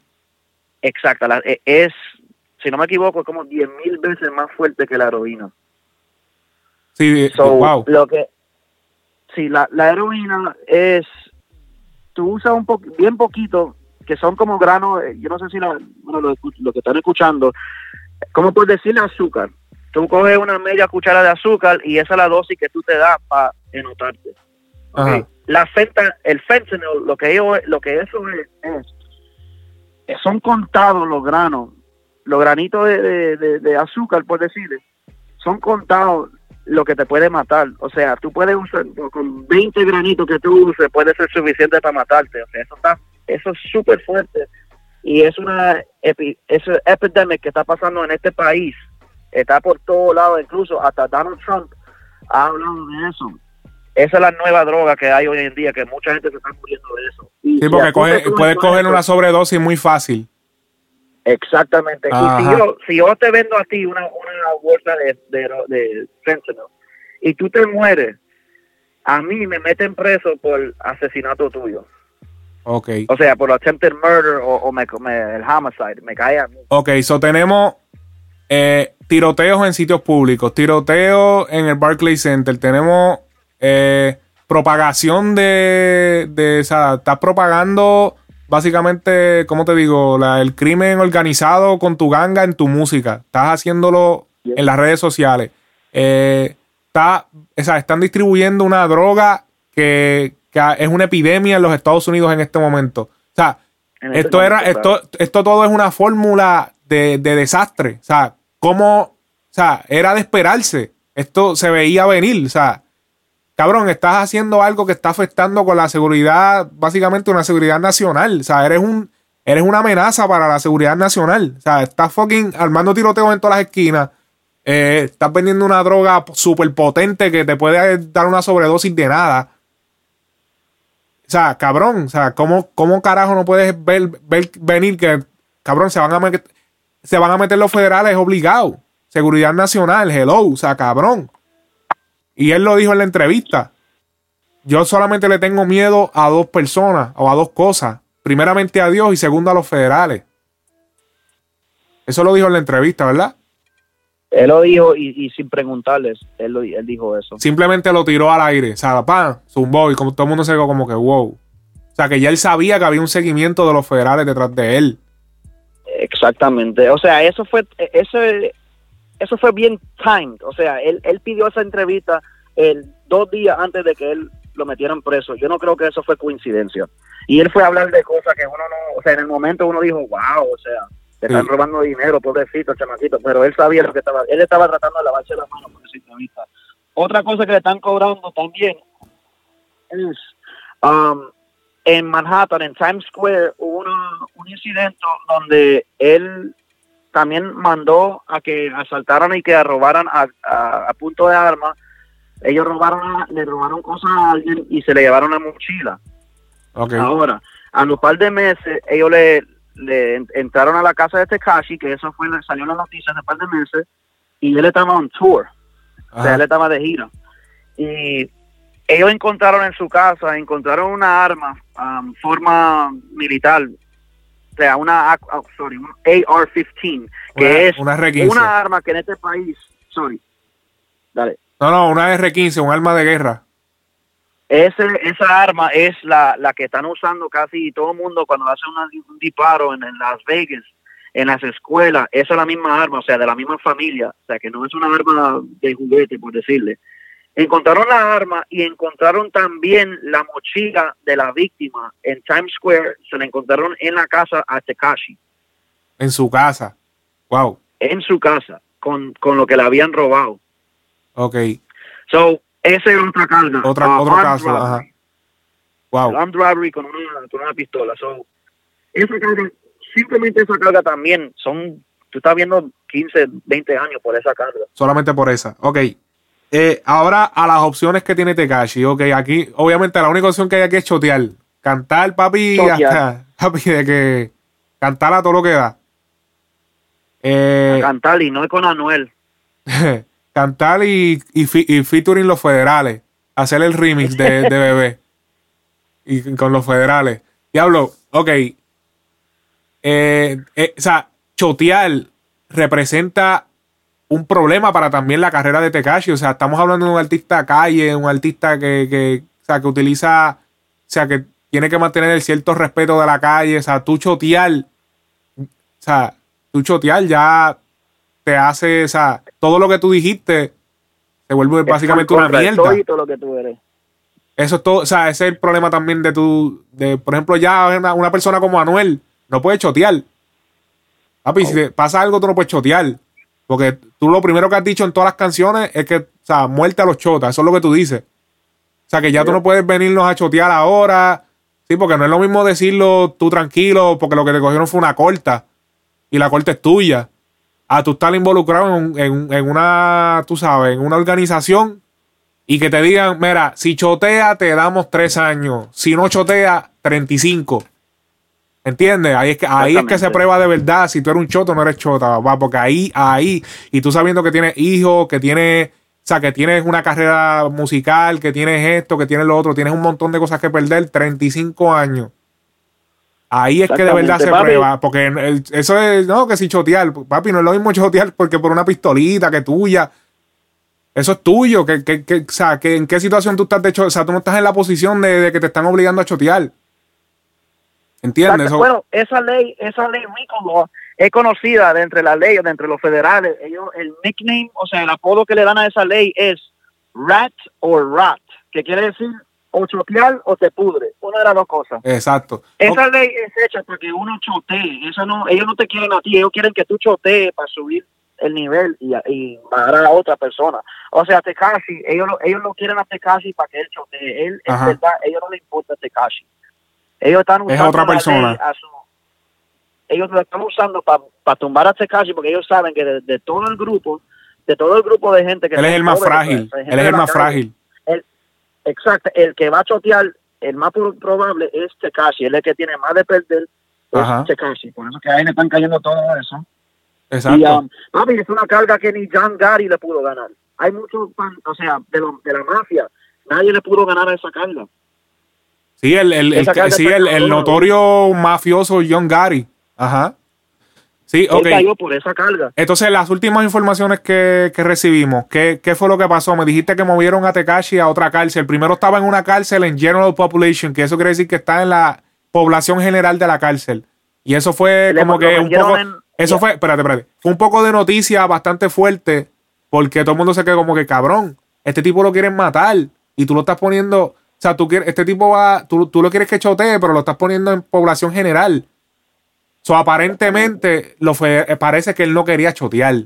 Speaker 3: Exacto, la- e- es, si no me equivoco, es como 10 mil veces más fuerte que la heroína.
Speaker 2: Sí,
Speaker 3: So,
Speaker 2: wow.
Speaker 3: lo que, sí, la, la heroína es, tú usas un po, bien poquito, que son como granos, eh, yo no sé si la, bueno, lo, lo que están escuchando, ¿cómo puedes decirle azúcar? Tú coges una media cuchara de azúcar y esa es la dosis que tú te das para enotarte. La fenta, el fentanyl, lo que, ello- lo que eso es, es- es- son contados los granos, los granitos de, de- de- de azúcar, por decirle, son contados lo que te puede matar. O sea, tú puedes usar, con 20 granitos que tú uses, puede ser suficiente para matarte. O sea, eso está, eso es súper fuerte. Y es una epi, es una epidemic que está pasando en este país. Está por todos lados, incluso hasta Donald Trump ha hablado de eso. Esa es la nueva droga que hay hoy en día, que mucha gente se está muriendo de eso. Y
Speaker 2: Sí, porque coge, puedes coger una sobredosis muy fácil.
Speaker 3: Exactamente. Y si yo, si yo te vendo a ti una, una bolsa de, de, de fentanyl y tú te mueres, a mí me meten preso por asesinato tuyo.
Speaker 2: Ok.
Speaker 3: O sea, por attempted murder o, o me, me- el homicide. Me cae a mí.
Speaker 2: Ok, so tenemos eh, tiroteos en sitios públicos, tiroteos en el Barclays Center, tenemos eh, propagación de, de, o sea, estás propagando básicamente, ¿cómo te digo? La- el crimen organizado con tu ganga en tu música, estás haciéndolo en las redes sociales, eh, está, o sea, están distribuyendo una droga que, que es una epidemia en los Estados Unidos en este momento. O sea,
Speaker 3: En este
Speaker 2: esto era,
Speaker 3: momento,
Speaker 2: esto, esto todo es una fórmula de, de desastre. O sea, cómo, o sea, era de esperarse. Esto se veía venir. O sea, cabrón, estás haciendo algo que está afectando con la seguridad, básicamente una seguridad nacional. O sea, eres un, eres una amenaza para la seguridad nacional. O sea, estás fucking armando tiroteos en todas las esquinas. Eh, estás vendiendo una droga súper potente que te puede dar una sobredosis de nada. O sea, cabrón, o sea, ¿cómo, cómo carajo no puedes ver, venir que, cabrón, se van a se van a meter los federales obligados? Seguridad nacional, hello, o sea, cabrón. Y él lo dijo en la entrevista. Yo solamente le tengo miedo a dos personas o a dos cosas. Primeramente a Dios y segundo a los federales. Eso lo dijo en la entrevista, ¿verdad?
Speaker 3: Él lo dijo y, y sin preguntarles, él, lo, él dijo eso.
Speaker 2: Simplemente lo tiró al aire. O sea, zumbó y como todo el mundo se quedó como que wow. O sea, que ya él sabía que había un seguimiento de los federales detrás de él.
Speaker 3: Exactamente. O sea, eso fue ese eso fue bien timed. O sea, él, él pidió esa entrevista el dos días antes de que él lo metieran preso. Yo no creo que eso fue coincidencia. Y él fue a hablar de cosas que uno no, o sea, en el momento uno dijo, wow, o sea, te están
Speaker 2: Sí.
Speaker 3: robando dinero, pobrecito, chamaquito. Pero él sabía lo que estaba, él estaba tratando de lavarse las manos con esa entrevista. Otra cosa que le están cobrando también es um, en Manhattan, en Times Square, hubo una- un incidente donde él también mandó a que asaltaran y que robaran a, a- a punto de arma. Ellos robaron, le robaron cosas a alguien y se le llevaron la mochila.
Speaker 2: Ok.
Speaker 3: Ahora, a los par de meses, ellos le, le en- entraron a la casa de Tekashi, que eso fue, salió en las noticias hace par de meses, y él estaba on tour. O sea,
Speaker 2: Ajá.
Speaker 3: él estaba de gira. Y ellos encontraron en su casa, encontraron una arma, um, forma militar, o sea, una, oh, sorry, un AR-15, que
Speaker 2: Una-
Speaker 3: es
Speaker 2: una R15.
Speaker 3: una arma que en este país, sorry, dale,
Speaker 2: No, no, una R15, un arma de guerra.
Speaker 3: ese, esa arma es la, la que están usando casi todo el mundo cuando hace una- un disparo en, en Las Vegas, en las escuelas, esa es la misma arma, o sea, de la misma familia, o sea, que no es una arma de juguete, por decirle. Encontraron la arma y encontraron también la mochila de la víctima en Times Square, se la encontraron en la casa a Tekashi,
Speaker 2: En su casa. Wow.
Speaker 3: en su casa, con, con lo que le habían robado.
Speaker 2: Ok.
Speaker 3: So, esa era otra carga.
Speaker 2: Otra,
Speaker 3: Ah,
Speaker 2: otro caso.
Speaker 3: robbery.
Speaker 2: Ajá. Wow.
Speaker 3: armed robbery con una, con una pistola. So, esa carga, simplemente esa carga también son, tú estás viendo 15, 20 años por esa carga.
Speaker 2: Solamente por esa. Ok. Eh, ahora a las opciones que tiene Tekashi. Ok, aquí, obviamente, la única opción que hay aquí es chotear. Cantar, papi,
Speaker 3: Chotear.
Speaker 2: hasta, papi, de que cantar a todo lo que da. Eh,
Speaker 3: Cantar y no es con Anuel.
Speaker 2: cantar y, y, y featuring los federales. Hacer el remix de, de bebé. Y con los federales. Diablo, ok. Eh, o sea, chotear representa un problema para también la carrera de Tekashi. O sea, estamos hablando de un artista calle, un artista que, que, o sea, que utiliza, o sea, que tiene que mantener el cierto respeto de la calle. O sea, tú chotear, o sea, tú chotear ya te hace, o sea, todo lo que tú dijiste se vuelve básicamente una mierda.
Speaker 3: Todo lo que tú eres.
Speaker 2: Eso es todo, o sea, ese es el problema también de tu, de, por ejemplo, ya una, una persona como Anuel no puede chotear. Papi, si te pasa algo, tú no puedes chotear. Porque tú lo primero que has dicho en todas las canciones es que, o sea, muerte a los chotas, eso es lo que tú dices. O sea, que ya tú no puedes venirnos a chotear ahora. Sí, porque no es lo mismo decirlo tú tranquilo, porque lo que te cogieron fue una corta. Y la corta es tuya. A tú estar involucrado en, en una, tú sabes, en una organización y que te digan, mira, si chotea te damos tres años, si no chotea, 35. ¿Entiendes? Ahí es que ahí es que se prueba de verdad si tú eres un choto o no eres chota, papá, porque ahí, ahí, y tú sabiendo que tienes hijos, que tienes, o sea, que tienes una carrera musical, que tienes esto, que tienes lo otro, tienes un montón de cosas que perder, 35 años. Ahí es que de verdad se
Speaker 3: papi.
Speaker 2: prueba, porque el- eso es, no, que si chotear, papi, no es lo mismo chotear porque por una pistolita que tuya. Eso es tuyo, que, que, que, o sea, que en qué situación tú estás de hecho, o sea, tú no estás en la posición de, de que te están obligando a chotear. ¿Entiendes?
Speaker 3: Bueno, esa ley, esa ley RICO Law es conocida de entre las leyes, de entre los federales. Ellos, el nickname, o sea, el apodo que le dan a esa ley es rat o rat, que quiere decir o chotear o te pudre. Una de las dos cosas.
Speaker 2: Exacto.
Speaker 3: Esa ley es hecha para que uno chotee. Eso no, ellos no te quieren a ti, ellos quieren que tú chotees para subir el nivel y, y bajar a otra persona. O sea, Tekashi, ellos lo, ellos lo quieren a Tekashi para que él chotee. Él, en
Speaker 2: Ajá.
Speaker 3: verdad, ellos no le importa a Tekashi. Ellos están
Speaker 2: Es
Speaker 3: usando
Speaker 2: otra
Speaker 3: la
Speaker 2: persona.
Speaker 3: ley a su- ellos lo están usando para tumbar a Tekashi porque ellos saben que de, de todo el grupo, de todo el grupo de gente que
Speaker 2: él es el más
Speaker 3: jóvenes,
Speaker 2: frágil.
Speaker 3: pues,
Speaker 2: Él es el más
Speaker 3: calle,
Speaker 2: frágil.
Speaker 3: Exacto, el que va a chotear, el más pro- probable es Tekashi, él es el que tiene más de perder, es Tekashi, por eso que a él le están cayendo todo eso. Y,
Speaker 2: Exacto.
Speaker 3: um, papi, es una carga que ni John Gary le pudo ganar. Hay muchos, o sea, de, lo- de la mafia, nadie le pudo ganar a esa carga.
Speaker 2: Sí, el, el, el, sí, el, notorio mafioso John Gary. Ajá. Sí, ok.
Speaker 3: Él cayó por esa carga.
Speaker 2: Entonces, las últimas informaciones que, que recibimos, ¿qué, ¿qué fue lo que pasó? Me dijiste que movieron a Tekashi a otra cárcel. Primero estaba en una cárcel en General Population, que eso quiere decir que está en la población general de la cárcel. Y eso fue como que un poco...
Speaker 3: en-
Speaker 2: Eso fue, espérate, espérate. Fue un poco de noticia bastante fuerte, porque todo el mundo se quedó como que, cabrón, este tipo lo quieren matar. Y tú lo estás poniendo... O sea, tú quieres, este tipo va... Tú, tú lo quieres que chotee, pero lo estás poniendo en población general. So, aparentemente, lo eh, parece que él no quería chotear.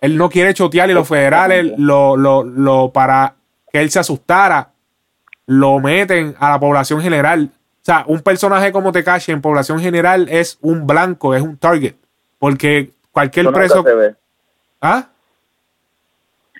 Speaker 2: Él no quiere chotear y los federales lo, lo, lo para que él se asustara, lo meten a la población general. O sea, un personaje como Tekashi en población general es un blanco, es un target. Porque cualquier
Speaker 3: Eso
Speaker 2: preso.
Speaker 3: se ve.
Speaker 2: ¿Ah?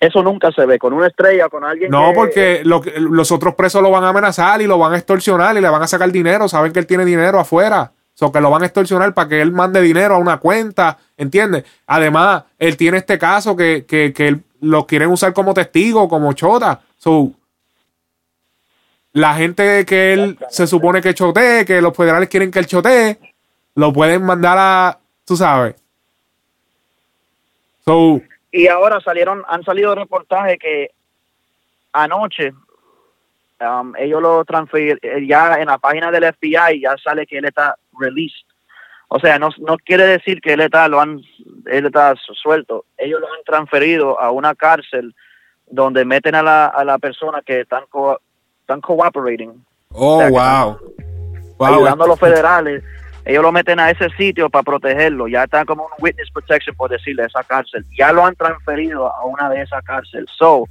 Speaker 3: Eso nunca se ve, con una estrella, con alguien
Speaker 2: No,
Speaker 3: que-
Speaker 2: porque lo que- los otros presos lo van a amenazar y lo van a extorsionar y le van a sacar dinero. Saben que él tiene dinero afuera. O que lo van a extorsionar para que él mande dinero a una cuenta. ¿Entiendes? Además, él tiene este caso que, que, que él- lo quieren usar como testigo, como chota. So, la gente que él se supone que chotee, que los federales quieren que él chotee, lo pueden mandar a. Tú sabes. So,
Speaker 3: Y ahora salieron, han salido reportajes que anoche um, ellos lo transfirieron, ya en la página del FBI ya sale que él está released. O sea, no, no quiere decir que él está, lo han, él está su- suelto. Ellos lo han transferido a una cárcel donde meten a la, a la persona que están, co- están cooperating,
Speaker 2: oh,
Speaker 3: O sea, que
Speaker 2: wow. Wow,
Speaker 3: ayudando a los federales. Ellos lo meten a ese sitio para protegerlo. Ya está como un witness protection, por decirle, esa cárcel. Ya lo han transferido a una de esas cárceles. So,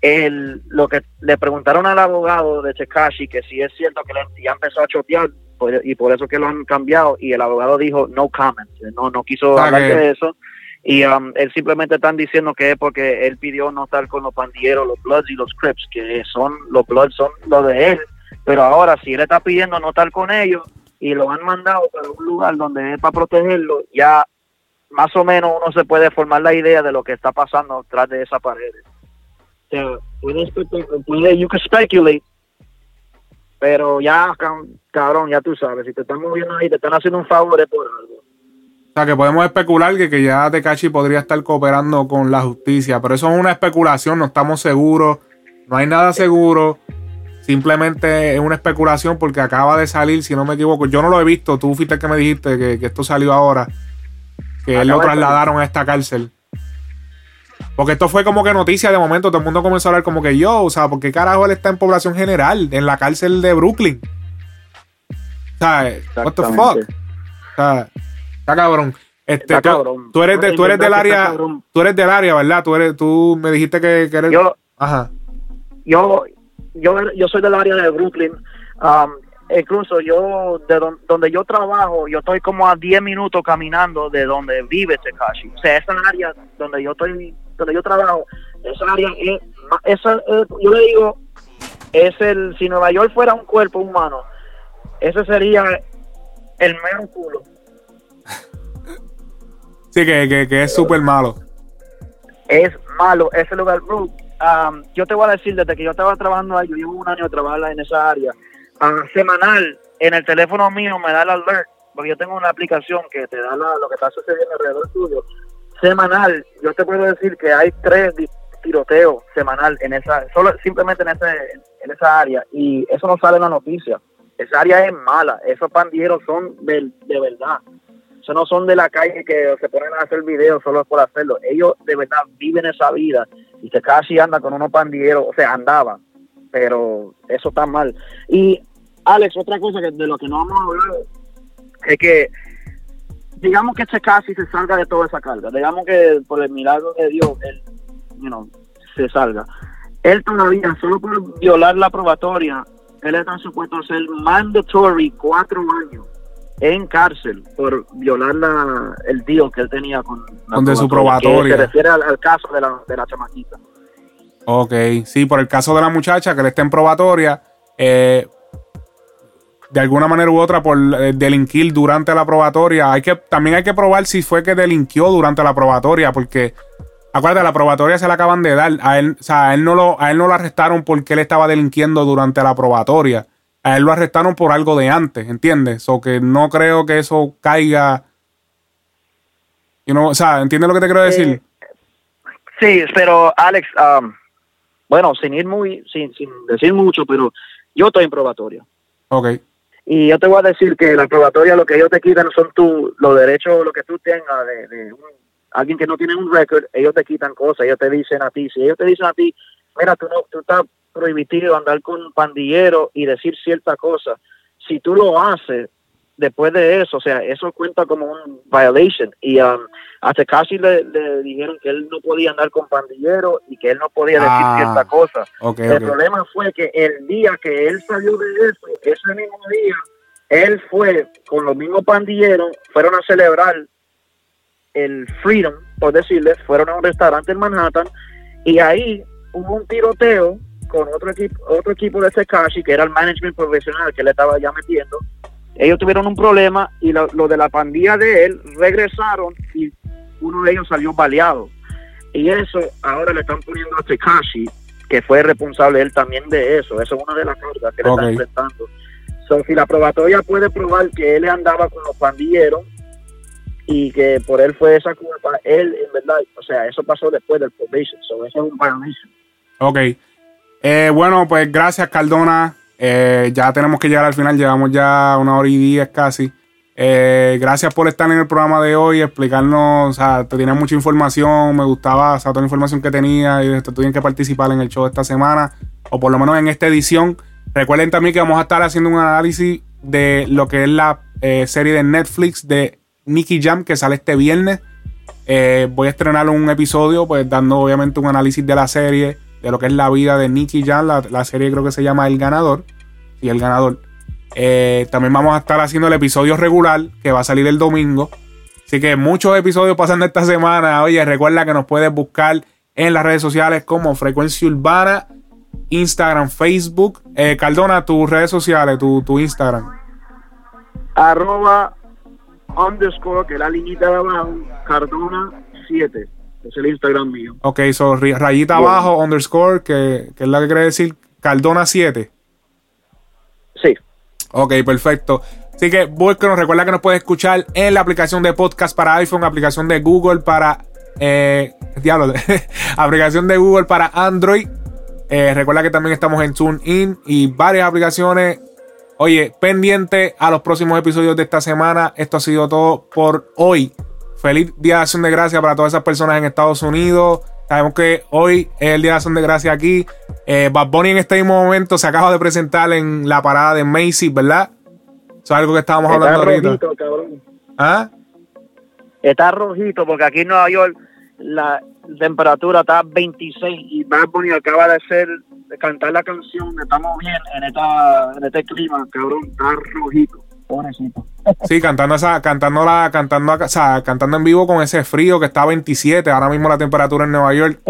Speaker 3: el, lo que le preguntaron al abogado de Tekashi que si es cierto que le- ya empezó a chotear por- y por eso que lo han cambiado y el abogado dijo no comment, no no quiso hablar de eso Y um, él simplemente están diciendo que es porque él pidió no estar con los pandilleros, los Bloods y los Crips, que son los Bloods son los de él. Pero ahora, si él está pidiendo no estar con ellos y lo han mandado para un lugar donde es para protegerlo, ya más o menos uno se puede formar la idea de lo que está pasando tras de esa pared. O sea, puede, puede, you can speculate, pero ya, cabrón, ya tú sabes, si te están moviendo ahí, te están haciendo un favor es por algo.
Speaker 2: O sea, que podemos especular que, que ya Tekashi podría estar cooperando con la justicia, pero eso es una especulación, no estamos seguros, no hay nada seguro. Simplemente es una especulación porque acaba de salir, si no me equivoco. Yo no lo he visto, tú fuiste el que me dijiste que, que esto salió ahora que él lo trasladaron a esta cárcel. Porque esto fue como que noticia de momento, todo el mundo comenzó a hablar como que yo, o sea, porque carajo él está en población general, en la cárcel de Brooklyn? O sea, what the fuck? O sea, está cabrón. Este, está cabrón. Tú, eres, tú eres del área, tú eres del área, ¿verdad? Tú eres, tú me dijiste que, eres.
Speaker 3: Yo, Ajá. Yo, yo, yo soy del área de Brooklyn. Um, incluso yo, de donde yo trabajo, yo estoy como a 10 minutos caminando de donde vive Tekashi. O sea, esa área donde yo estoy, donde yo trabajo, esa área es, esa, yo le digo, es el, si Nueva York fuera un cuerpo humano, ese sería el mero culo.
Speaker 2: Sí, que, que, es súper malo.
Speaker 3: Es malo, ese lugar, um, yo te voy a decir, desde que yo estaba trabajando ahí, yo llevo un año trabajando en esa área, semanal en el teléfono mío me da el alert, porque yo tengo una aplicación que te da lo que está sucediendo alrededor tuyo. Semanal, yo te puedo decir que hay tres tiroteos semanal en esa, solo simplemente en, ese, en esa área, y eso no sale en la noticia. Esa área es mala, esos pandilleros son de, de verdad. Eso no son de la calle que se ponen a hacer videos solo por hacerlo. Ellos de verdad viven esa vida y se casi anda con unos pandilleros, o sea, andaban pero eso está mal. Y Alex, otra cosa que de lo que no vamos a hablar es que digamos que este casi se salga de toda esa carga, digamos que por el milagro de Dios él you se salga. Él todavía, solo por violar la probatoria, él está supuesto a ser mandatory cuatro años en cárcel por violar la, el deal que él tenía con,
Speaker 2: la su probatoria.
Speaker 3: se refiere al, caso de la, de la chamaquita.
Speaker 2: Ok, sí, por el caso de la muchacha que le está en probatoria, eh, de alguna manera u otra por eh, delinquir durante la probatoria. Hay que, también hay que probar si fue que delinquió durante la probatoria, porque acuérdate, la probatoria se la acaban de dar. A él, o sea, a él no lo, a él no lo arrestaron porque él estaba delinquiendo durante la probatoria. A él lo arrestaron por algo de antes, ¿entiendes? O que no creo que eso caiga. You know, o sea, ¿entiendes lo que te quiero decir?
Speaker 3: sí, pero Alex, um, bueno, sin ir muy, sin, sin decir mucho, pero yo estoy en probatoria.
Speaker 2: Ok.
Speaker 3: Y yo te voy a decir que la probatoria lo que ellos te quitan son tu, los derechos, lo que tú tengas de, alguien que no tiene un récord, ellos te quitan cosas, ellos te dicen a ti, si ellos te dicen a ti, mira, tú, no, tú estás prohibido andar con pandillero y decir cierta cosa, si tú lo haces, después de eso, o sea, eso cuenta como un violation. Y um, hasta casi le, dijeron que él no podía andar con pandillero y que él no podía decir ah, cierta cosa. el problema fue que el día que él salió de eso, ese mismo día, él fue con los mismos pandilleros, fueron a celebrar el Freedom, por decirles, fueron a un restaurante en Manhattan y ahí hubo un tiroteo con otro equipo, otro equipo de Tekashi, que era el management profesional que le estaba ya metiendo, ellos tuvieron un problema y lo, de la pandilla de él regresaron y uno de ellos salió baleado. Y eso ahora le están poniendo a Tekashi, que fue responsable él también de eso. Eso es una de las cosas que le están enfrentando. So, si la probatoria puede probar que él andaba con los pandilleros y que por él fue esa culpa, él en verdad, o sea, eso pasó después del probation. So, eso es un violation.
Speaker 2: Ok. Eh, bueno, pues gracias, Cardona. Eh, ya tenemos que llegar al final, llevamos ya una hora y diez casi. Eh, gracias por estar en el programa de hoy, explicarnos, o sea, te tienes mucha información, me gustaba, o sea, toda la información que tenía y tú tienes que participar en el show esta semana, o por lo menos en esta edición. Recuerden también que vamos a estar haciendo un análisis de lo que es la serie de Netflix de Nicky Jam que sale este viernes. voy a estrenar un episodio, pues dando obviamente un análisis de la serie de lo que es la vida de Nicky Jam. La, serie creo que se llama El Ganador. Y El Ganador. Eh, también vamos a estar haciendo el episodio regular que va a salir el domingo. Así que muchos episodios pasando esta semana. Oye, recuerda que nos puedes buscar en las redes sociales como Frecuencia Urbana, Instagram, Facebook. Eh, Cardona, tus redes sociales, tu, tu Instagram.
Speaker 3: Arroba underscore, que es la liñita de abajo, Cardona 7. Es el Instagram mío.
Speaker 2: Ok, so rayita abajo, underscore, que, que es la que quiere decir Cardona 7.
Speaker 3: Sí.
Speaker 2: Ok, perfecto. Así que nos recuerda que nos puedes escuchar en la aplicación de podcast para iPhone, aplicación de Google para. Eh, diablo, aplicación de Google para Android. Eh, recuerda que también estamos en TuneIn y varias aplicaciones. Oye, pendiente a los próximos episodios de esta semana. Esto ha sido todo por hoy. Feliz Día de Acción de Gracias para todas esas personas en Estados Unidos. Sabemos que hoy es el Día de Acción de Gracias aquí. Eh, Bad Bunny en este mismo momento se acaba de presentar en la parada de Macy's, ¿verdad? Eso es algo que estábamos hablando ahorita. ¿Ah?
Speaker 3: Está rojito porque aquí en Nueva York la temperatura está 26 y Bad Bunny acaba de hacer de cantar la canción Estamos bien en esta en este clima, cabrón, está rojito. Pobrecito.
Speaker 2: Sí, cantando esa, cantando la, cantando, o sea, cantando en vivo con ese frío que está a 27, ahora mismo la temperatura en Nueva York.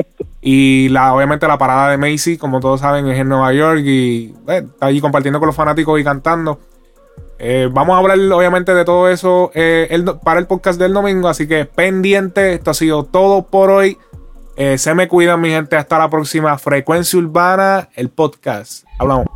Speaker 2: Y la, obviamente la parada de Macy, como todos saben, es en Nueva York y eh, está allí compartiendo con los fanáticos y cantando. Eh, vamos a hablar obviamente de todo eso eh, para el podcast del domingo, así que pendiente, esto ha sido todo por hoy. Se me cuidan mi gente, hasta la próxima frecuencia urbana, el podcast. Hablamos.